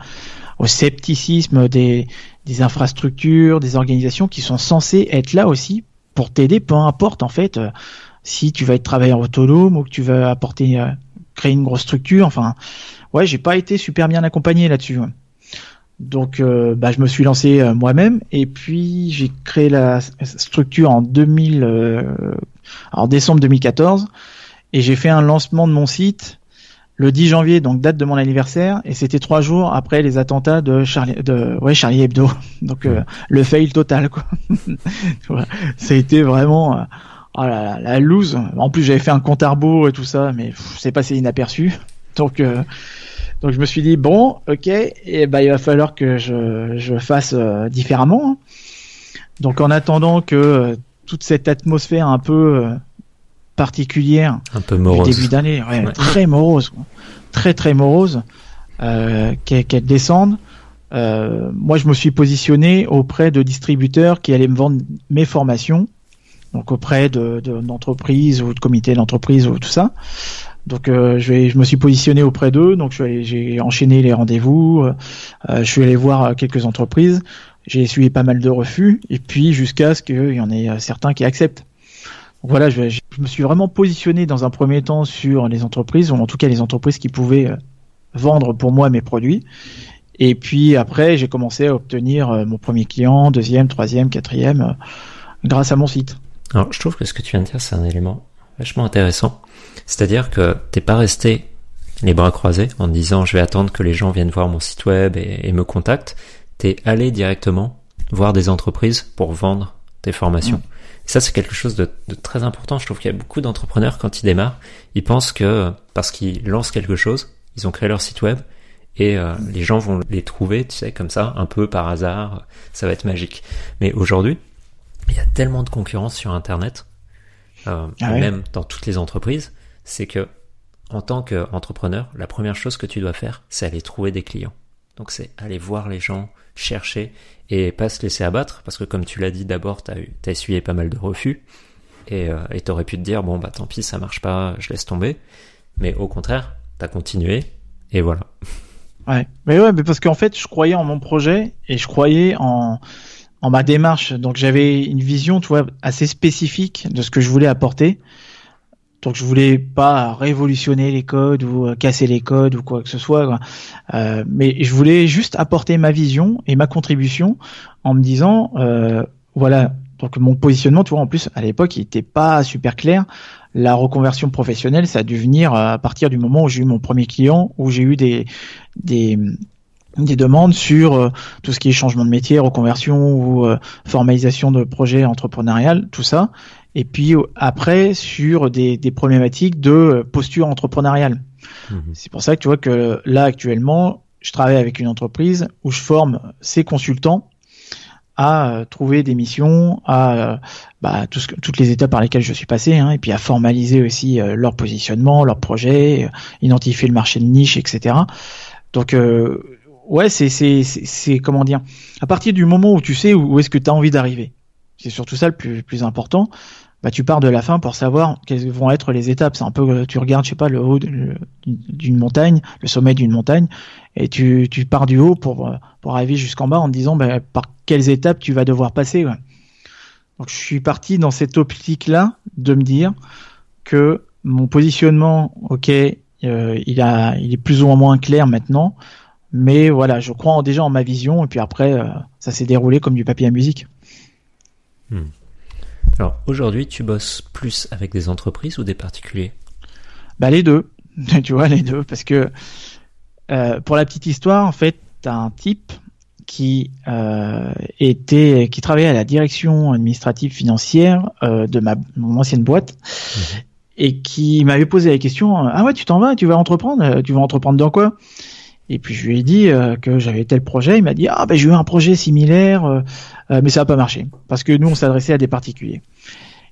au scepticisme des, des infrastructures, des organisations qui sont censées être là aussi pour t'aider, peu importe en fait euh, si tu vas être travailleur autonome ou que tu vas apporter euh, créer une grosse structure. Enfin, ouais, j'ai pas été super bien accompagné là-dessus. Donc, euh, bah, je me suis lancé moi-même et puis j'ai créé la structure en 2000, en décembre 2014 et j'ai fait un lancement de mon site le 10 janvier, donc date de mon anniversaire, et c'était trois jours après les attentats de Charlie, de ouais Charlie Hebdo, (laughs) donc euh, le fail total quoi. (laughs) ça a été vraiment euh, oh la, la loose. En plus j'avais fait un compte à et tout ça, mais c'est passé inaperçu. Donc euh, donc je me suis dit bon, ok, et bah il va falloir que je, je fasse différemment. Hein. Donc en attendant que toute cette atmosphère un peu particulière un peu morose. début d'année, ouais, très morose, très très morose, euh, qu'elle descende. Euh, moi, je me suis positionné auprès de distributeurs qui allaient me vendre mes formations, donc auprès de d'entreprises ou de comités d'entreprise ou tout ça. Donc euh, je, vais, je me suis positionné auprès d'eux, donc j'ai enchaîné les rendez-vous, euh, je suis allé voir quelques entreprises, j'ai essuyé pas mal de refus, et puis jusqu'à ce qu'il y en ait certains qui acceptent. Voilà, je, me suis vraiment positionné dans un premier temps sur les entreprises, ou en tout cas les entreprises qui pouvaient euh, vendre pour moi mes produits. Et puis après, j'ai commencé à obtenir euh, mon premier client, deuxième, troisième, quatrième, euh, grâce à mon site. Alors, je trouve que ce que tu viens de dire, c'est un élément vachement intéressant. C'est-à-dire que t'es pas resté les bras croisés en disant je vais attendre que les gens viennent voir mon site web et, me contactent. T'es allé directement voir des entreprises pour vendre tes formations. Mmh ça, c'est quelque chose de, très important. Je trouve qu'il y a beaucoup d'entrepreneurs, quand ils démarrent, ils pensent que parce qu'ils lancent quelque chose, ils ont créé leur site web, et euh, les gens vont les trouver, tu sais, comme ça, un peu par hasard, ça va être magique. Mais aujourd'hui, il y a tellement de concurrence sur Internet, euh, ah même dans toutes les entreprises, c'est que en tant qu'entrepreneur, la première chose que tu dois faire, c'est aller trouver des clients. Donc c'est aller voir les gens, chercher et pas se laisser abattre, parce que comme tu l'as dit d'abord, tu as, essuyé pas mal de refus. et euh, pu te dire bon bah tant pis ça marche pas, je laisse tomber. Mais au contraire, t'as continué et voilà. Ouais, mais ouais, mais parce qu'en fait, je croyais en mon projet et je croyais en en ma démarche. Donc j'avais une vision, tu vois, assez spécifique de ce que je voulais apporter. Donc je voulais pas révolutionner les codes ou euh, casser les codes ou quoi que ce soit. Euh, mais je voulais juste apporter ma vision et ma contribution en me disant, euh, voilà, donc mon positionnement, tu vois, en plus à l'époque, il était pas super clair. La reconversion professionnelle, ça a dû venir à partir du moment où j'ai eu mon premier client, où j'ai eu des des des demandes sur euh, tout ce qui est changement de métier, reconversion ou euh, formalisation de projets entrepreneurial, tout ça. Et puis euh, après sur des, des problématiques de posture entrepreneuriale. Mhm. C'est pour ça que tu vois que là actuellement, je travaille avec une entreprise où je forme ces consultants à euh, trouver des missions, à euh, bah, tout ce toutes les étapes par lesquelles je suis passé, hein, et puis à formaliser aussi euh, leur positionnement, leur projet, euh, identifier le marché de niche, etc. Donc euh, ouais, c'est c'est c'est comment dire À partir du moment où tu sais où, est-ce que tu as envie d'arriver, c'est surtout ça le plus plus important. Bah, tu pars de la fin pour savoir quelles vont être les étapes. C'est un peu, euh, tu regardes, je sais pas, le haut d'une montagne, le sommet d'une montagne, et tu, tu pars du haut pour, euh, pour arriver jusqu'en bas en te disant bah, par quelles étapes tu vas devoir passer. ouais. Donc je suis parti dans cette optique-là de me dire que mon positionnement, ok, euh, il, a, il est plus ou moins clair maintenant, mais voilà, je crois en- déjà en ma vision, et puis après, euh, ça s'est déroulé comme du papier à musique. Alors aujourd'hui, tu bosses plus avec des entreprises ou des particuliers? Bah les deux, (laughs) tu vois les deux, parce que euh, pour la petite histoire, en fait, t'as un type qui euh, était, qui travaillait à la direction administrative financière euh, de ma mon ancienne boîte et qui m'avait posé la question ah ouais tu t'en vas, tu vas entreprendre, tu vas entreprendre dans quoi? Et puis je lui ai dit euh, que j'avais tel projet, il m'a dit ah ben j'ai eu un projet similaire, euh, euh, mais ça n'a pas marché parce que nous on s'adressait à des particuliers.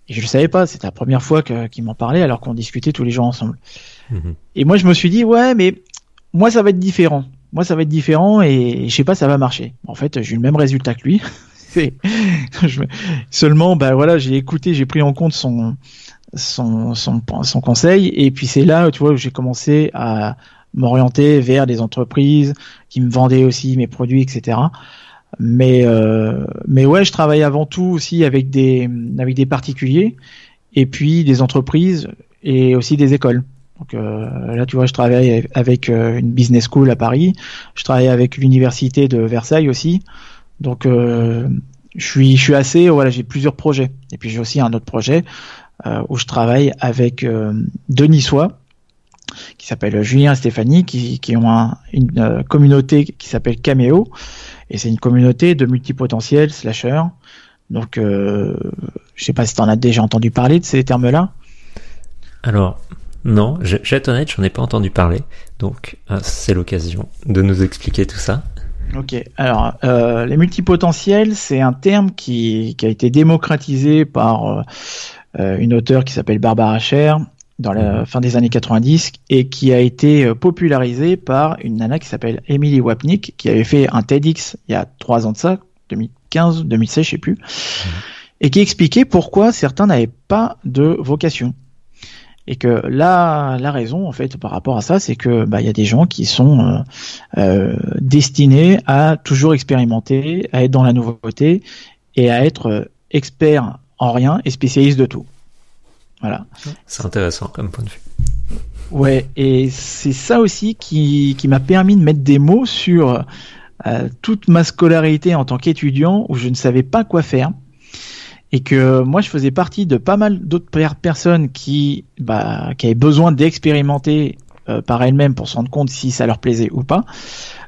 Et je le savais pas, c'était la première fois qu'il m'en parlait alors qu'on discutait tous les jours ensemble. Mhm. Et moi, je me suis dit, ouais, mais moi, ça va être différent. Moi, ça va être différent et je sais pas, ça va marcher. En fait, j'ai eu le même résultat que lui. (laughs) Je me- Seulement, bah voilà, j'ai écouté, j'ai pris en compte son, son, son, son conseil et puis c'est là, tu vois, où j'ai commencé à m'orienter vers des entreprises qui me vendaient aussi mes produits, etc. Mais, euh, mais ouais, je travaille avant tout aussi avec des, avec des particuliers et puis des entreprises et aussi des écoles. Donc euh, là, tu vois, je travaille avec euh, une business school à Paris. Je travaille avec l'université de Versailles aussi. Donc euh, je suis, je suis assez, voilà, j'ai plusieurs projets. Et puis j'ai aussi un autre projet où je travaille avec deux Niçois qui s'appellent Julien et Stéphanie, qui, qui ont un- une euh, communauté qui s'appelle Cameo. Et c'est une communauté de multipotentiels, slashers. Donc, euh, je sais pas si tu en as déjà entendu parler de ces termes-là. Alors, non, je, je vais être honnête, j'en ai pas entendu parler, donc euh, c'est l'occasion de nous expliquer tout ça. Ok, alors euh, les multipotentiels, c'est un terme qui, qui a été démocratisé par euh, une auteure qui s'appelle Barbara Sher dans la fin des années 90 et qui a été euh, popularisé par une nana qui s'appelle Emily Wapnick qui avait fait un TEDx il y a trois ans de ça, 2015, 2016, je sais plus, et qui expliquait pourquoi certains n'avaient pas de vocation. Et que là, la raison en fait par rapport à ça, c'est que bah il y a des gens qui sont euh, euh, destinés à toujours expérimenter, à être dans la nouveauté et à être euh, expert en rien et spécialiste de tout. Voilà. C'est intéressant comme point de vue. Ouais, et c'est ça aussi qui, qui m'a permis de mettre des mots sur euh, toute ma scolarité en tant qu'étudiant où je ne savais pas quoi faire. Et que moi, je faisais partie de pas mal d'autres per- personnes qui, bah, qui avaient besoin d'expérimenter euh, par elles-mêmes pour se rendre compte si ça leur plaisait ou pas.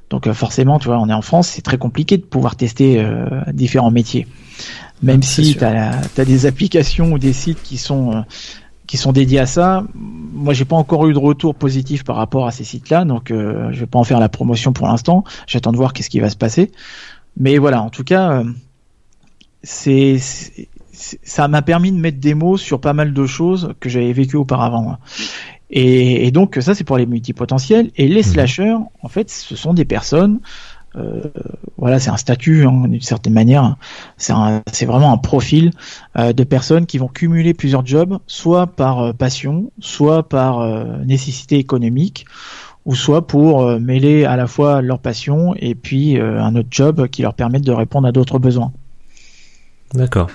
Donc euh, forcément, tu vois, on est en France, c'est très compliqué de pouvoir tester différents métiers. Même Ah, si tu as, des applications ou des sites qui sont euh, qui sont dédiés à ça. Moi, j'ai pas encore eu de retour positif par rapport à ces sites-là, donc euh, je vais pas en faire la promotion pour l'instant. J'attends de voir qu'est-ce qui va se passer. Mais voilà, en tout cas, euh, c'est ça m'a permis de mettre des mots sur pas mal de choses que j'avais vécues auparavant. Et, et donc ça, c'est pour les multipotentiels. Et les Mhm. slashers, en fait, ce sont des personnes euh, voilà, c'est un statut hein, d'une certaine manière. C'est vraiment un profil euh, de personnes qui vont cumuler plusieurs jobs, soit par euh, passion, soit par nécessité économique, ou soit pour mêler à la fois leur passion et puis un autre job qui leur permette de répondre à d'autres besoins. D'accord.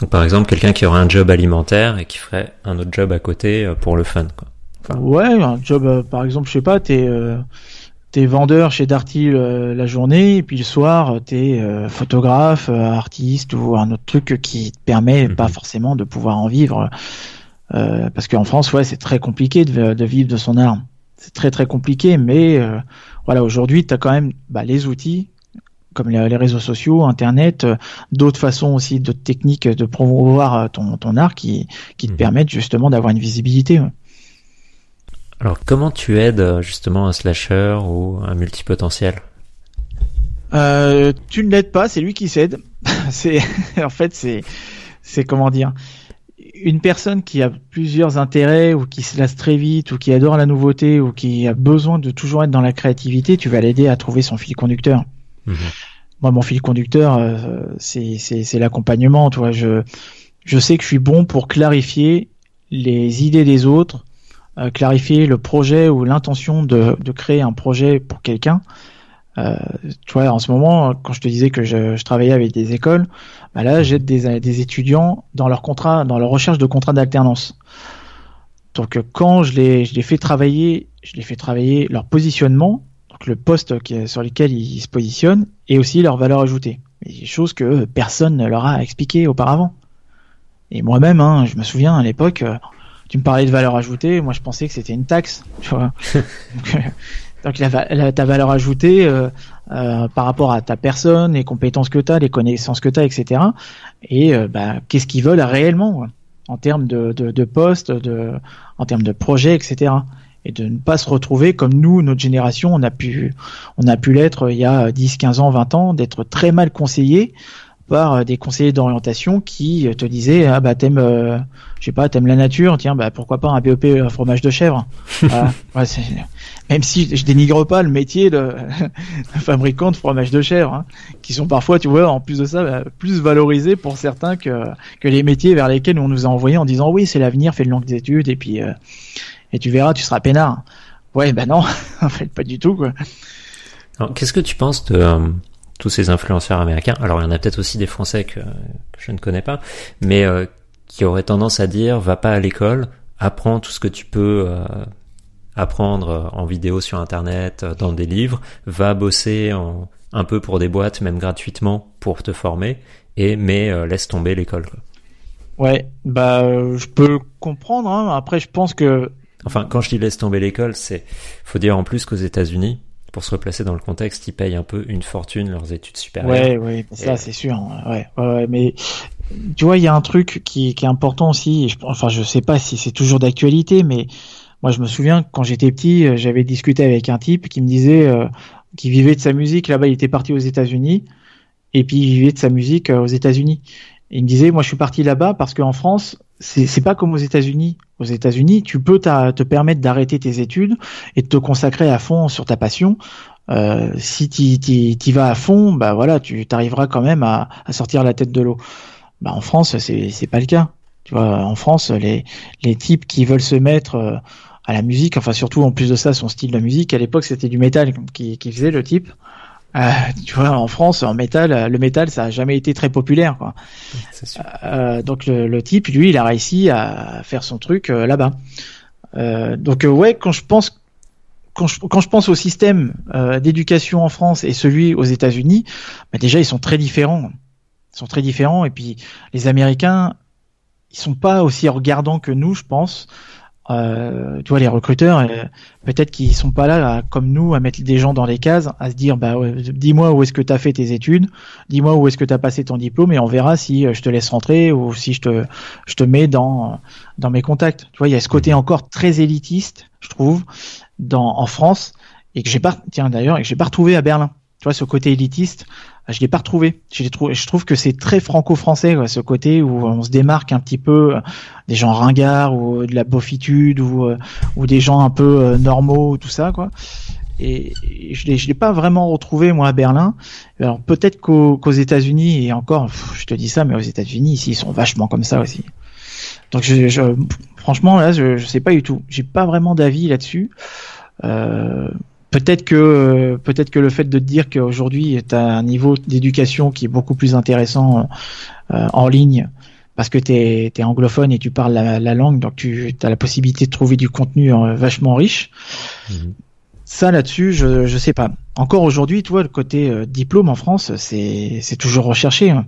Donc par exemple, quelqu'un qui aurait un job alimentaire et qui ferait un autre job à côté pour le fun. Quoi. ouais, un job, par exemple, je sais pas, t'es t'es vendeur chez Darty euh, la journée et puis le soir t'es euh, photographe, euh, artiste ou un autre truc qui te permet mhm. pas forcément de pouvoir en vivre parce qu'en France ouais c'est très compliqué de, vivre de son art. C'est très très compliqué mais voilà aujourd'hui t'as quand même bah, les outils comme les, réseaux sociaux, Internet, d'autres façons aussi, d'autres techniques de promouvoir ton, ton art qui, qui te mhm. permettent justement d'avoir une visibilité. Alors, comment tu aides euh, justement un slasher ou un multipotentiel? Euh, Tu ne l'aides pas, c'est lui qui s'aide. (laughs) c'est (laughs) en fait c'est c'est comment dire? Une personne qui a plusieurs intérêts ou qui se lasse très vite ou qui adore la nouveauté ou qui a besoin de toujours être dans la créativité, tu vas l'aider à trouver son fil conducteur. Mhm. Moi, mon fil conducteur, euh, c'est l'accompagnement. Tu vois, je je sais que je suis bon pour clarifier les idées des autres euh, clarifier le projet ou l'intention de, de, créer un projet pour quelqu'un. Euh, tu vois, en ce moment, quand je te disais que je, je travaillais avec des écoles, bah là, j'aide des, des étudiants dans leur contrat, dans leur recherche de contrat d'alternance. Donc, quand je les, je les fais travailler, je les fais travailler leur positionnement, donc le poste qui, sur lequel ils se positionnent, et aussi leur valeur ajoutée. Des choses que personne ne leur a expliqué auparavant. Et moi-même, hein, je me souviens à l'époque, tu me parlais de valeur ajoutée, moi je pensais que c'était une taxe, tu vois. (laughs) donc, la, ta valeur ajoutée euh, euh, par rapport à ta personne, les compétences que tu as, les connaissances que tu as, etc. Et euh, bah, qu'est-ce qu'ils veulent réellement en termes de, de, de poste, de, en termes de projet, etc. Et de ne pas se retrouver comme nous, notre génération, on a pu, on a pu l'être il y a 10, 15 ans, 20 ans, d'être très mal conseillé par euh, des conseillers d'orientation qui euh, te disaient ah bah t'aimes euh, je sais pas t'aimes la nature tiens bah pourquoi pas un BEP un fromage de chèvre. (laughs) Même si je dénigre pas le métier (laughs) de, fabricant de fromage de chèvre hein, qui sont parfois tu vois en plus de ça bah, plus valorisés pour certains que que les métiers vers lesquels on nous a envoyés en disant oui c'est l'avenir fais de longues études et puis et tu verras tu seras peinard. Ouais bah non (laughs) en fait pas du tout quoi. Qu'est-ce que tu penses de tous ces influenceurs américains. Alors il y en a peut-être aussi des Français que, je ne connais pas, mais euh, qui auraient tendance à dire va pas à l'école, apprends tout ce que tu peux euh, apprendre en vidéo sur Internet, euh, dans des livres, va bosser en, un peu pour des boîtes, même gratuitement, pour te former, et mais laisse tomber l'école. Ouais, bah je peux comprendre. Hein. Après, je pense que Enfin, quand je dis laisse tomber l'école, c'est faut dire en plus qu'aux États-Unis, pour se replacer dans le contexte, ils payent un peu une fortune leurs études supérieures. Ouais, ouais, ça c'est sûr. Hein. Ouais, ouais, mais tu vois, il y a un truc qui, qui est important aussi. Je, enfin, je sais pas si c'est toujours d'actualité, mais moi, je me souviens quand j'étais petit, euh, j'avais discuté avec un type qui me disait euh, qu'il vivait de sa musique. Là-bas, il était parti aux États-Unis, et puis il vivait de sa musique euh, aux États-Unis. Il me disait, moi, je suis parti là-bas parce qu'en France, c'est pas comme aux États-Unis. Aux États-Unis, tu peux te permettre d'arrêter tes études et de te consacrer à fond sur ta passion. Euh, si tu vas à fond, bah voilà, tu arriveras quand même à, sortir la tête de l'eau. Bah en France, c'est pas le cas. Tu vois, en France, les les types qui veulent se mettre euh, à la musique, enfin surtout en plus de ça, son style de musique, à l'époque c'était du métal qui, qui faisait le type. Euh, tu vois, en France, en métal, le métal, ça a jamais été très populaire, quoi. Euh, donc le, type, lui, il a réussi à faire son truc euh, là-bas. Euh, donc ouais, quand je pense quand je, quand je pense au système d'éducation en France et celui aux États-Unis, bah déjà ils sont très différents. Ils sont très différents et puis les Américains, ils sont pas aussi regardants que nous, je pense. Euh, tu vois, les recruteurs, euh, peut-être qu'ils sont pas là, comme nous, à mettre des gens dans les cases, à se dire, bah, dis-moi où est-ce que tu as fait tes études, dis-moi où est-ce que tu as passé ton diplôme, et on verra si euh, je te laisse rentrer ou si je te, je te mets dans, dans mes contacts. Tu vois, il y a ce côté encore très élitiste, je trouve, dans, en France, et que j'ai pas, tiens d'ailleurs, et que j'ai pas retrouvé à Berlin. Tu vois, ce côté élitiste, je l'ai pas retrouvé. Je, trouvé, je trouve que c'est très franco-français, ce côté où on se démarque un petit peu euh, des gens ringards ou de la beaufitude ou, euh, ou des gens un peu euh, normaux, tout ça, quoi. et, je l'ai, l'ai pas vraiment retrouvé moi à Berlin. Alors peut-être qu'aux, États-Unis et encore, je te dis ça, mais aux États-Unis ici ils sont vachement comme ça aussi. Donc je, je franchement là, je, je sais pas du tout. J'ai pas vraiment d'avis là-dessus. Euh, peut-être que peut-être que le fait de te dire qu'aujourd'hui tu as un niveau d'éducation qui est beaucoup plus intéressant euh, en ligne parce que tu es, anglophone et tu parles la, langue, donc tu as la possibilité de trouver du contenu euh, vachement riche. Mhm. Ça là-dessus, je je sais pas. Encore aujourd'hui, toi, le côté euh, diplôme en France, c'est c'est toujours recherché. Hein.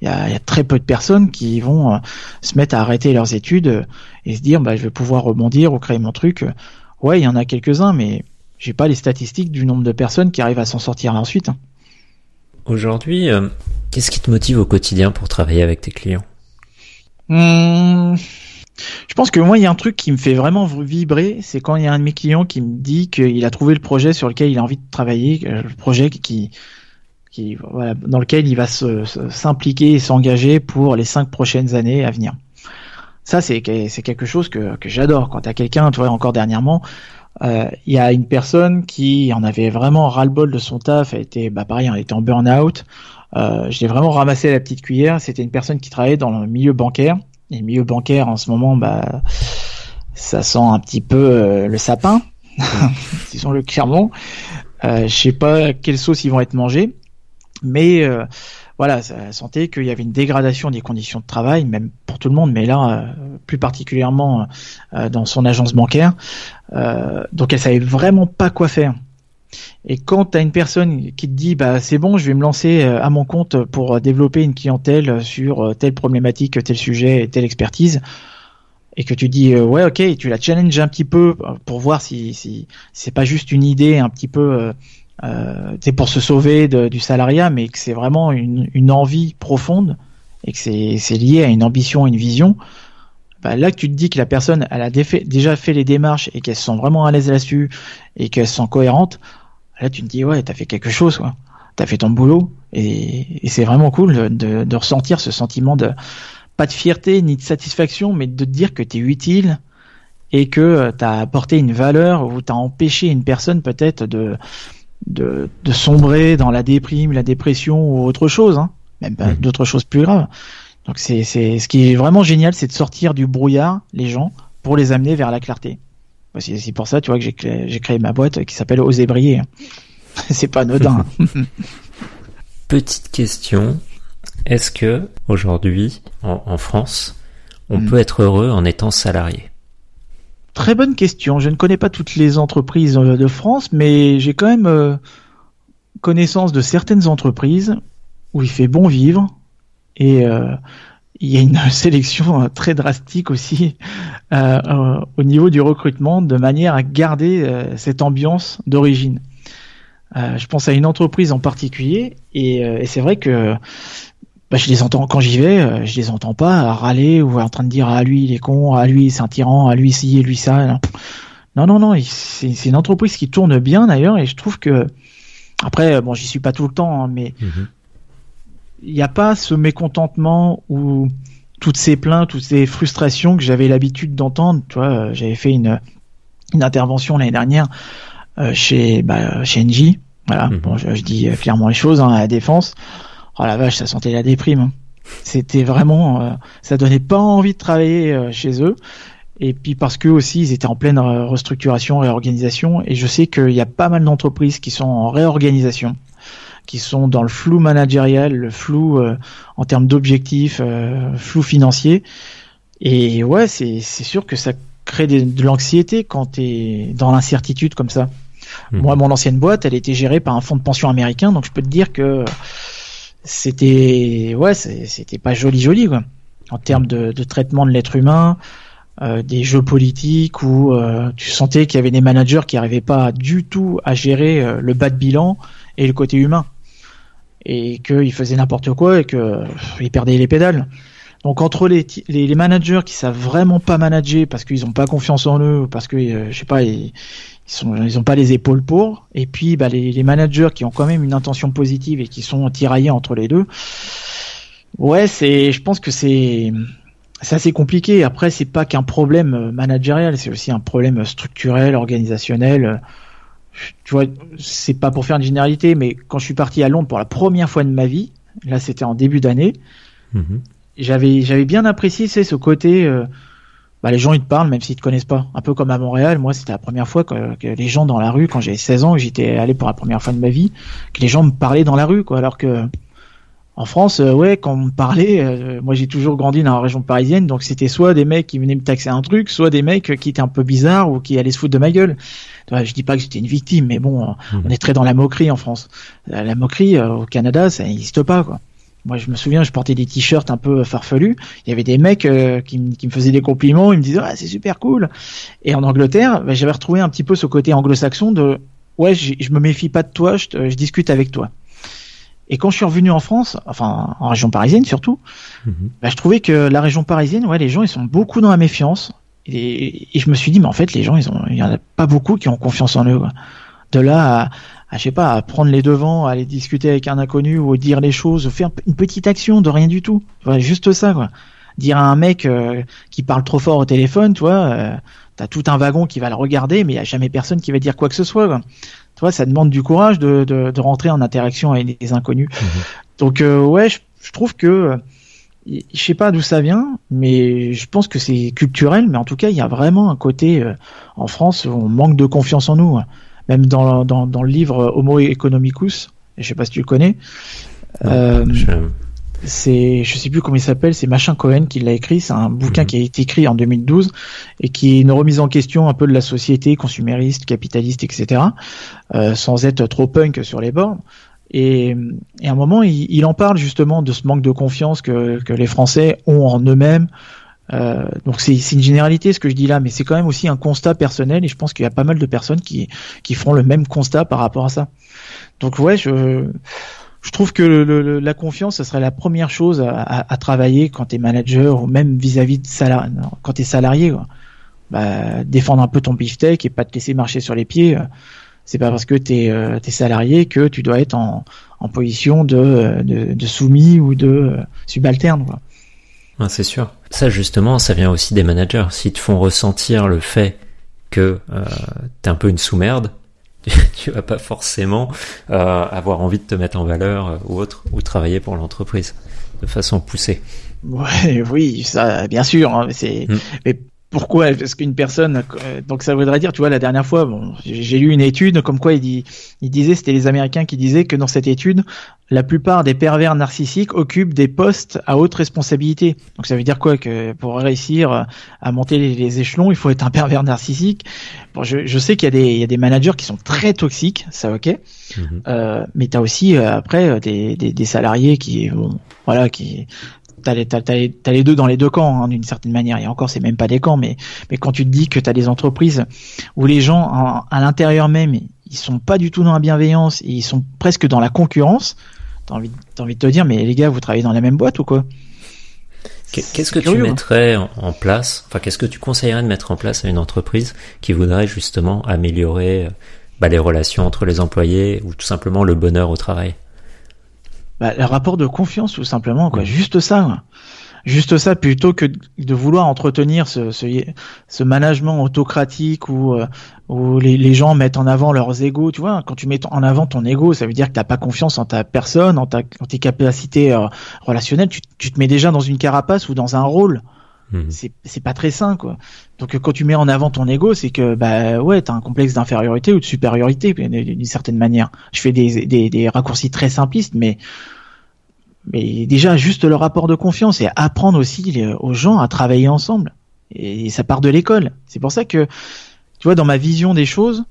Il y, a, y, a, très peu de personnes qui vont euh, se mettre à arrêter leurs études et se dire bah je vais pouvoir rebondir ou créer mon truc. Ouais, il y en a quelques-uns, mais j'ai pas les statistiques du nombre de personnes qui arrivent à s'en sortir ensuite. Hein. Aujourd'hui, qu'est-ce qui te motive au quotidien pour travailler avec tes clients? Hmm. Je pense que moi, il y a un truc qui me fait vraiment vibrer, c'est quand il y a un de mes clients qui me dit qu'il a trouvé le projet sur lequel il a envie de travailler, euh, le projet qui, qui voilà, dans lequel il va s'impliquer et s'engager pour les cinq prochaines années à venir. Ça, c'est quelque chose que, j'adore. Quand tu as quelqu'un, tu vois, encore dernièrement, euh, il y a une personne qui en avait vraiment ras-le-bol de son taf, elle était, bah pareil, elle était en burn-out. Euh, je l'ai vraiment ramassé à la petite cuillère. C'était une personne qui travaillait dans le milieu bancaire et le milieu bancaire en ce moment, bah, ça sent un petit peu euh, le sapin, (laughs) disons-le clairement. Euh, je sais pas quelle sauce ils vont être mangés, mais euh, voilà, ça sentait qu'il y avait une dégradation des conditions de travail, même pour tout le monde, mais là, euh, plus particulièrement dans son agence bancaire. donc elle savait vraiment pas quoi faire. Et quand tu as une personne qui te dit bah c'est bon, je vais me lancer euh, à mon compte pour développer une clientèle sur euh, telle problématique, tel sujet, telle expertise, et que tu dis euh, ouais ok, tu la challenges un petit peu pour voir si si, c'est pas juste une idée un petit peu euh, c'est pour se sauver du salariat, mais que c'est vraiment une, une, envie profonde et que c'est lié à une ambition, une vision. Bah là que tu te dis que la personne elle a déjà fait les démarches et qu'elle se sent vraiment à l'aise là-dessus et qu'elle se sent cohérente, Là, tu te dis, ouais, t'as fait quelque chose, quoi. T'as fait ton boulot. Et, c'est vraiment cool de, ressentir ce sentiment de, pas de fierté ni de satisfaction, mais de te dire que t'es utile et que t'as apporté une valeur ou t'as empêché une personne peut-être de, de, sombrer dans la déprime, la dépression ou autre chose, hein. même pas d'autres choses plus graves. Donc c'est, c'est ce qui est vraiment génial, c'est de sortir du brouillard les gens pour les amener vers la clarté. C'est pour ça, tu vois, que j'ai créé, créé, ma boîte qui s'appelle Oser briller. (laughs) C'est pas anodin. (laughs) Petite question. Est-ce que, aujourd'hui, en, France, on hmm. peut être heureux en étant salarié? Très bonne question. Je ne connais pas toutes les entreprises euh, de France, mais j'ai quand même euh, connaissance de certaines entreprises où il fait bon vivre et euh, il y a une (laughs) sélection très drastique aussi au niveau du recrutement de manière à garder cette ambiance d'origine. je pense à une entreprise en particulier et c'est vrai que bah, je les entends quand j'y vais, je les entends pas râler ou en train de dire ah lui il est con, ah lui c'est un tyran, ah lui ci et lui ça. Non non non, c'est une entreprise qui tourne bien d'ailleurs et je trouve que après bon j'y suis pas tout le temps hein, mais mhm il n'y a pas ce mécontentement ou toutes ces plaintes, toutes ces frustrations que j'avais l'habitude d'entendre. Tu vois, euh, j'avais fait une, une intervention l'année dernière euh, chez bah, chez NJ. Voilà, mhm. bon, je, dis euh, clairement les choses hein, à la défense. Oh la vache, ça sentait la déprime. Hein. C'était vraiment, ça donnait pas envie de travailler chez eux. Et puis parce que aussi ils étaient en pleine restructuration, réorganisation. Et je sais qu'il y a pas mal d'entreprises qui sont en réorganisation qui sont dans le flou managérial, le flou euh, en termes d'objectifs, euh, flou financier. Et ouais, c'est sûr que ça crée de l'anxiété quand tu es dans l'incertitude comme ça. Mhm. Moi, mon ancienne boîte, elle était gérée par un fonds de pension américain, donc je peux te dire que c'était ouais, c'était pas joli joli quoi. En termes de, traitement de l'être humain, euh, des jeux politiques où tu sentais qu'il y avait des managers qui n'arrivaient pas du tout à gérer le bas de bilan et le côté humain et qu'il faisait n'importe quoi et qu'il perdait les pédales. Donc entre les, les, managers qui savent vraiment pas manager parce qu'ils ont pas confiance en eux, parce que euh, je sais pas, ils, sont, ils ont pas les épaules pour, et puis bah, les, les, managers qui ont quand même une intention positive et qui sont tiraillés entre les deux. Ouais, c'est, je pense que c'est, c'est assez compliqué. Après, c'est pas qu'un problème managérial, c'est aussi un problème structurel, organisationnel tu vois, c'est pas pour faire une généralité, mais quand je suis parti à Londres pour la première fois de ma vie, là c'était en début d'année, Mhm. j'avais j'avais bien apprécié c'est ce côté euh, bah, les gens ils te parlent même s'ils te connaissent pas. Un peu comme à Montréal moi c'était la première fois que, que les gens dans la rue quand j'avais 16 ans et j'étais allé pour la première fois de ma vie que les gens me parlaient dans la rue quoi. Alors que en France euh, ouais quand on me parlait euh, moi j'ai toujours grandi dans la région parisienne donc c'était soit des mecs qui venaient me taxer un truc soit des mecs qui étaient un peu bizarres ou qui allaient se foutre de ma gueule. Vois, je dis pas que j'étais une victime mais bon euh, Mhm. on est très dans la moquerie en France. La moquerie euh, au Canada ça n'existe pas quoi moi, je me souviens, je portais des t-shirts un peu farfelus. Il y avait des mecs euh, qui, me- qui me faisaient des compliments. Ils me disaient, ah, c'est super cool. Et en Angleterre, bah, j'avais retrouvé un petit peu ce côté anglo-saxon de, ouais, je, me méfie pas de toi, je, te- je discute avec toi. Et quand je suis revenu en France, enfin en région parisienne surtout, Mhm. bah, je trouvais que la région parisienne, ouais, les gens ils sont beaucoup dans la méfiance. Et, et je me suis dit, mais en fait, les gens, ils ont, il y en a pas beaucoup qui ont confiance en eux. quoi. De là à, à, je sais pas, à prendre les devants, à aller discuter avec un inconnu ou dire les choses, ou faire une petite action de rien du tout. Ouais, juste ça, quoi. Dire à un mec euh, qui parle trop fort au téléphone, tu vois, euh, t'as tout un wagon qui va le regarder, mais il y a jamais personne qui va dire quoi que ce soit. Quoi. Tu vois, ça demande du courage de, de, de rentrer en interaction avec des inconnus. Donc euh, ouais, je, je trouve que euh, je sais pas d'où ça vient, mais je pense que c'est culturel. Mais en tout cas, il y a vraiment un côté euh, en France où on manque de confiance en nous. Même dans, dans, dans le livre Homo economicus, je sais pas si tu le connais. Euh, je- c'est je sais plus comment il s'appelle c'est Machin Cohen qui l'a écrit c'est un bouquin Mhm. qui a été écrit en 2012 et qui est une remise en question un peu de la société consumériste capitaliste etc euh, sans être trop punk sur les bords et, et à un moment il, il en parle justement de ce manque de confiance que, que les Français ont en eux-mêmes euh, donc c'est une généralité ce que je dis là mais c'est quand même aussi un constat personnel et je pense qu'il y a pas mal de personnes qui qui feront le même constat par rapport à ça donc ouais je je trouve que le- le- la confiance, ce serait la première chose à, à- à travailler quand tu es manager ou même vis-à-vis de salarié, quand tu es salarié. Quoi. Bah, défendre un peu ton beefsteak et pas te laisser marcher sur les pieds. euh, C'est pas parce que tu es, salarié que tu dois être en, en position de, euh, de, de soumis ou de euh, subalterne. Quoi. Ouais, c'est sûr. Ça, justement, ça vient aussi des managers. S'ils te font ressentir le fait que euh, t'es un peu une sous-merde, (laughs) tu vas pas forcément euh, avoir envie de te mettre en valeur euh, ou autre, ou travailler pour l'entreprise de façon poussée. Ouais, oui, ça, bien sûr. hein, mais c'est, Mm. mais pourquoi Parce qu'une personne, euh, donc ça voudrait dire, tu vois, la dernière fois, bon, j'ai lu une étude comme quoi il, dit, il disait, c'était les Américains qui disaient que dans cette étude, la plupart des pervers narcissiques occupent des postes à haute responsabilité. Donc ça veut dire quoi Que pour réussir à monter les, les échelons, il faut être un pervers narcissique. Bon, je, je sais qu'il y a des, il y a des managers qui sont très toxiques, ça ok. Mhm. Euh, mais t'as aussi euh, après euh, des, des, des salariés qui bon, voilà qui t'as les, t'as, t'as les, t'as les deux dans les deux camps hein, d'une certaine manière. Et encore c'est même pas des camps mais mais quand tu te dis que t'as des entreprises où les gens en- à l'intérieur même ils sont pas du tout dans la bienveillance et ils sont presque dans la concurrence t'as envie t'as envie de te dire mais les gars vous travaillez dans la même boîte ou quoi? Qu'est- Qu'est-ce que tu hein. mettrais en, en place Enfin, qu'est-ce que tu conseillerais de mettre en place à une entreprise qui voudrait justement améliorer euh, bah, les relations entre les employés ou tout simplement le bonheur au travail? Bah, le rapport de confiance tout simplement quoi. Juste ça quoi. juste ça plutôt que de vouloir entretenir ce, ce, ce management autocratique où, euh, où les, les gens mettent en avant leurs égos tu vois. Quand tu mets en avant ton ego ça veut dire que t'as pas confiance en ta personne en, ta, en tes capacités euh, relationnelles. Tu, tu te mets déjà dans une carapace ou dans un rôle Mhm. c'est pas très sain quoi. Donc quand tu mets en avant ton ego c'est que bah ouais t'as un complexe d'infériorité ou de supériorité d'une certaine manière. Je fais des, des, des raccourcis très simplistes mais mais déjà juste le rapport de confiance et apprendre aussi les- aux gens à travailler ensemble. Et ça part de l'école. C'est pour ça que tu vois dans ma vision des choses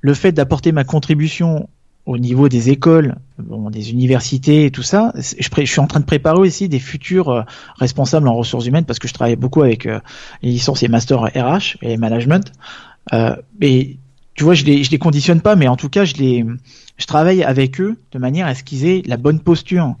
le fait d'apporter ma contribution au niveau des écoles, bon, des universités et tout ça, je, je suis en train de préparer aussi des futurs euh, responsables en ressources humaines parce que je travaille beaucoup avec euh, les licences et masters RH et management. Euh, et tu vois, je les, je les conditionne pas, mais en tout cas, je les, je travaille avec eux de manière à ce qu'ils aient la bonne posture.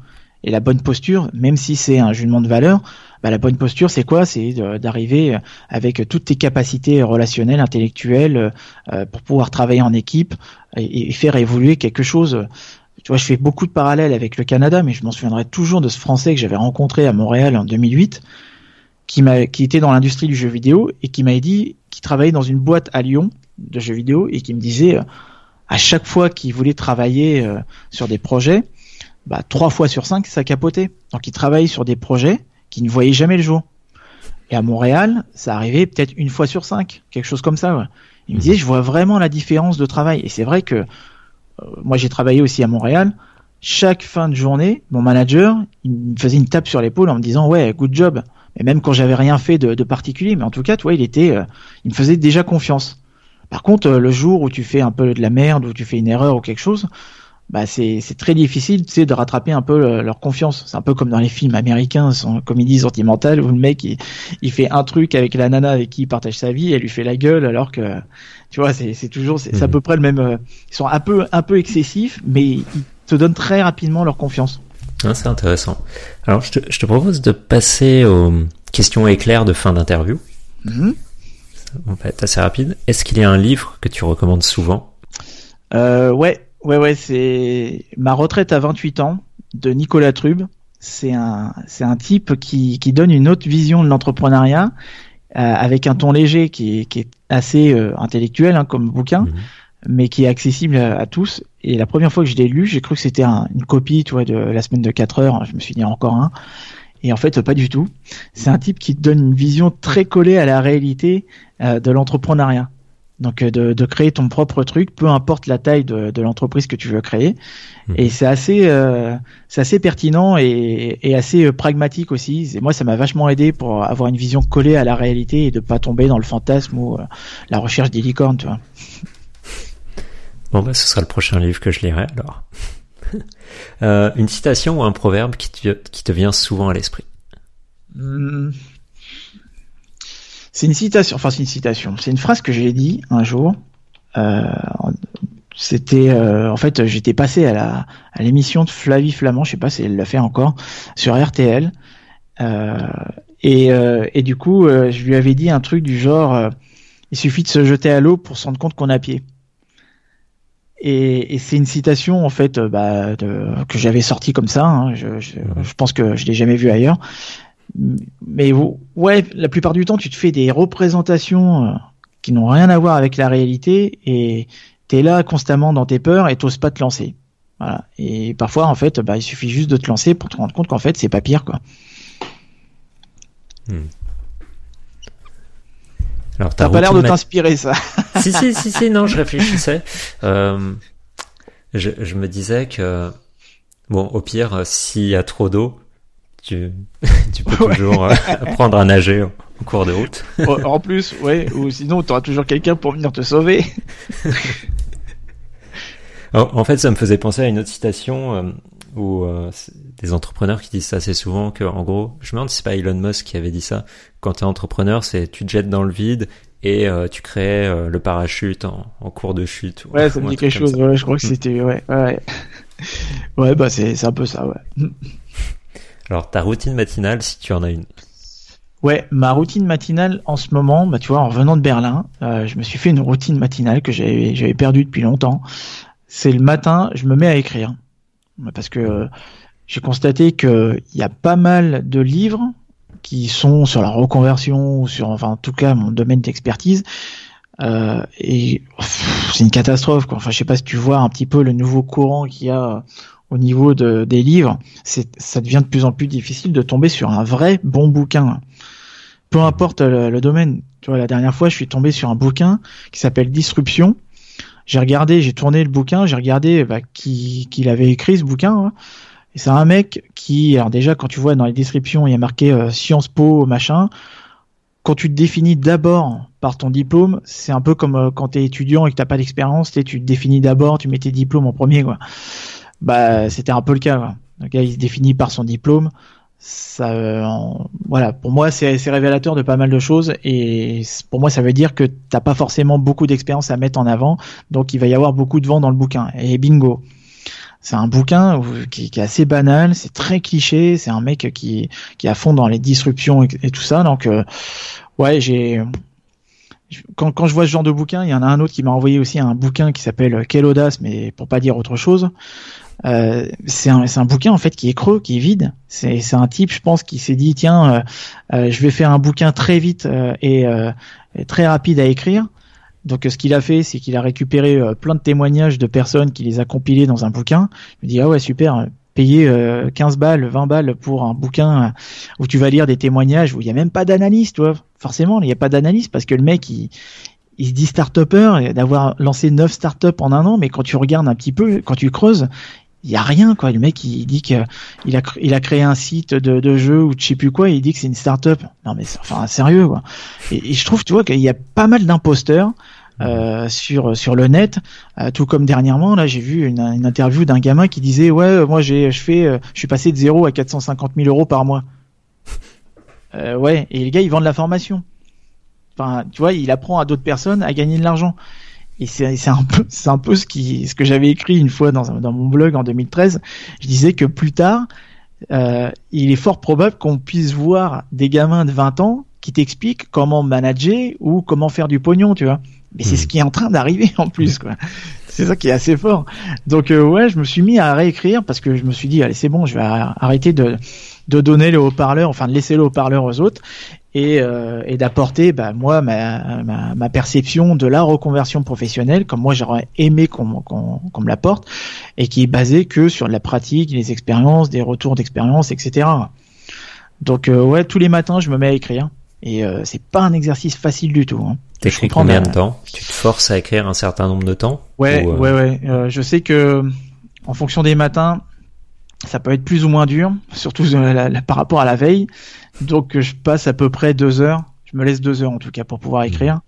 Et la bonne posture, même si c'est un jugement de valeur, bah, la bonne posture, c'est quoi? C'est de- d'arriver avec toutes tes capacités relationnelles, intellectuelles, euh, pour pouvoir travailler en équipe et, faire évoluer quelque chose. Tu vois, je fais beaucoup de parallèles avec le Canada, mais je m'en souviendrai toujours de ce Français que j'avais rencontré à Montréal en 2008, qui qui était dans l'industrie du jeu vidéo et qui m'avait dit qu'il travaillait dans une boîte à Lyon de jeux vidéo et qui me disait, euh, à chaque fois qu'il voulait travailler sur des projets, bah, trois fois sur cinq, ça capotait. Donc il travaille sur des projets qui ne voyaient jamais le jour. Et à Montréal, ça arrivait peut-être une fois sur cinq, quelque chose comme ça. Ouais. Il me disait, je vois vraiment la différence de travail. Et c'est vrai que euh, moi, j'ai travaillé aussi à Montréal. Chaque fin de journée, mon manager, il me faisait une tape sur l'épaule en me disant, ouais, good job. Et même quand j'avais rien fait de, de, particulier, mais en tout cas, tu vois, il était, euh, il me faisait déjà confiance. Par contre, euh, le jour où tu fais un peu de la merde, où tu fais une erreur ou quelque chose, bah c'est très difficile tu sais, de rattraper un peu leur confiance. C'est un peu comme dans les films américains, son comédie sentimentale où le mec il, il, fait un truc avec la nana avec qui il partage sa vie, et elle lui fait la gueule alors que tu vois c'est toujours c'est à mhm. peu près le même. Euh, ils sont un peu un peu excessifs, mais ils te donnent très rapidement leur confiance. Ah, c'est intéressant. Alors je te, je te, propose de passer aux questions éclairs de fin d'interview. Mhm. En fait, assez rapide. Est-ce qu'il y a un livre que tu recommandes souvent? Euh, Ouais, Ouais, ouais, c'est ma retraite à 28 ans de Nicolas Trube. C'est un, c'est un type qui, qui donne une autre vision de l'entrepreneuriat euh, avec un ton léger qui est, qui est assez euh, intellectuel hein, comme bouquin, mhm. mais qui est accessible à, tous. Et la première fois que je l'ai lu, j'ai cru que c'était une copie, tu vois, de la semaine de 4 heures. Je me suis dit encore un. Et en fait, pas du tout. C'est un type qui donne une vision très collée à la réalité euh, de l'entrepreneuriat. Donc euh, de, de, créer ton propre truc, peu importe la taille de, de l'entreprise que tu veux créer. Mhm. Et c'est assez, euh, c'est assez pertinent et, et assez euh, pragmatique aussi. Et moi, ça m'a vachement aidé pour avoir une vision collée à la réalité et de pas tomber dans le fantasme ou la recherche des licornes, tu vois. (laughs) Bon bah, ce sera le prochain livre que je lirai alors. (laughs) euh, une citation ou un proverbe qui te, qui te vient souvent à l'esprit? Hmm. C'est une citation, enfin c'est une citation, c'est une phrase que j'ai dit un jour. Euh, c'était euh, en fait j'étais passé à la à l'émission de Flavie Flamand, je sais pas si elle l'a fait encore sur RTL. Euh, et, euh, et du coup, euh, je lui avais dit un truc du genre il suffit de se jeter à l'eau pour se rendre compte qu'on a pied. Et, et c'est une citation en fait bah, de, que j'avais sortie comme ça. Hein, je, je, je, pense que je l'ai jamais vu ailleurs mais ouais, la plupart du temps, tu te fais des représentations euh, qui n'ont rien à voir avec la réalité et t'es là constamment dans tes peurs et t'oses pas te lancer. Voilà. Et parfois, en fait, bah, il suffit juste de te lancer pour te rendre compte qu'en fait, c'est pas pire, quoi. Hmm. Alors, t'as pas l'air de t'inspirer, ça. (laughs) si, si, si, si, non, je réfléchissais. (laughs) Euh, je, je me disais que, bon, au pire, s'il y a trop d'eau, tu, (laughs) tu peux toujours euh, (laughs) apprendre à nager au cours de route. en plus, ouais, ou sinon tu auras toujours quelqu'un pour venir te sauver. (laughs) en fait, ça me faisait penser à une autre citation euh, où euh, des entrepreneurs qui disent ça assez souvent que, en gros, je me demande si c'est pas Elon Musk qui avait dit ça. Quand t'es entrepreneur, c'est tu te jettes dans le vide et tu crées le parachute en, en, cours de chute. Ouais, ça me dit quelque chose. Ouais, je crois que c'était ouais, ouais, ouais, bah c'est un peu ça, ouais. Alors, ta routine matinale, si tu en as une. Ouais, ma routine matinale en ce moment, bah tu vois, en revenant de Berlin, euh, je me suis fait une routine matinale que j'avais j'avais perdue depuis longtemps. C'est le matin, je me mets à écrire parce que euh, j'ai constaté que il y a pas mal de livres qui sont sur la reconversion ou sur, enfin, en tout cas, mon domaine d'expertise. Euh, et c'est une catastrophe. Quoi. Enfin, je sais pas si tu vois un petit peu le nouveau courant qu'il y a au niveau de, des livres, ça devient de plus en plus difficile de tomber sur un vrai bon bouquin. Peu importe le, domaine. Tu vois, la dernière fois, je suis tombé sur un bouquin qui s'appelle Disruption. J'ai regardé, j'ai tourné le bouquin, j'ai regardé bah, qui, qui l'avait écrit ce bouquin. Hein. Et c'est un mec qui, alors déjà, quand tu vois dans les descriptions, il y a marqué euh, Sciences Po, machin. Quand tu te définis d'abord par ton diplôme, c'est un peu comme euh, quand tu es étudiant et que t'as pas d'expérience, tu te définis d'abord, tu mets tes diplômes en premier, quoi bah c'était un peu le cas. Le gars il se définit par son diplôme. Ça, euh, voilà, pour moi c'est révélateur de pas mal de choses et pour moi ça veut dire que t'as pas forcément beaucoup d'expérience à mettre en avant, donc il va y avoir beaucoup de vent dans le bouquin. Et bingo, c'est un bouquin qui, est assez banal, c'est très cliché, c'est un mec qui, qui est à fond dans les disruptions et, tout ça, donc euh, ouais j'ai quand, quand, je vois ce genre de bouquin, il y en a un autre qui m'a envoyé aussi un bouquin qui s'appelle Quelle audace, mais pour pas dire autre chose. Euh, c'est un, un, bouquin en fait qui est creux, qui est vide. C'est un type, je pense, qui s'est dit tiens, euh, euh, je vais faire un bouquin très vite et, et, très rapide à écrire. Donc ce qu'il a fait, c'est qu'il a récupéré plein de témoignages de personnes qui les a compilés dans un bouquin. Il me dit ah ouais super, payer 15 balles, 20 balles pour un bouquin où tu vas lire des témoignages où il n'y a même pas d'analyse, tu. Forcément, il n'y a pas d'analyse parce que le mec il il se dit start-upper d'avoir lancé 9 start-up en un an, mais quand tu regardes un petit peu, quand tu creuses, il y a rien quoi. Le mec il dit que il a il a créé un site de, de jeu ou je sais plus quoi, et il dit que c'est une start-up. Non mais enfin sérieux quoi. Et, je trouve tu vois qu'il y a pas mal d'imposteurs. Euh, sur sur le net, euh, tout comme dernièrement là j'ai vu une, une interview d'un gamin qui disait ouais moi j'ai je fais euh, je suis passé de 0 à 450 000 euros par mois. (laughs) Euh, ouais et les gars ils vendent la formation. Enfin, tu vois, il apprend à d'autres personnes à gagner de l'argent. Et c'est un peu, c'est un peu ce qui, ce que j'avais écrit une fois dans, dans mon blog en 2013. Je disais que plus tard, euh, il est fort probable qu'on puisse voir des gamins de 20 ans qui t'expliquent comment manager ou comment faire du pognon, tu vois. Mais c'est hmm. ce qui est en train d'arriver en plus, quoi. (laughs) C'est ça qui est assez fort. Donc euh, ouais, je me suis mis à réécrire parce que je me suis dit allez c'est bon, je vais arrêter de de donner le haut-parleur, enfin de laisser le haut-parleur aux autres et, euh, et d'apporter bah, moi ma, ma, ma, perception de la reconversion professionnelle comme moi j'aurais aimé qu'on qu'on qu'on me l'apporte et qui est basée que sur la pratique, les expériences, des retours d'expérience, etc. Donc euh, ouais, tous les matins je me mets à écrire et euh, c'est pas un exercice facile du tout. Hein. T'écris combien de temps? Tu te forces à écrire un certain nombre de temps? Ouais, ouais, ouais. je sais que en fonction des matins, ça peut être plus ou moins dur, surtout par rapport à la veille. Donc je passe à peu près deux heures. Je me laisse deux heures en tout cas pour pouvoir mmh. écrire.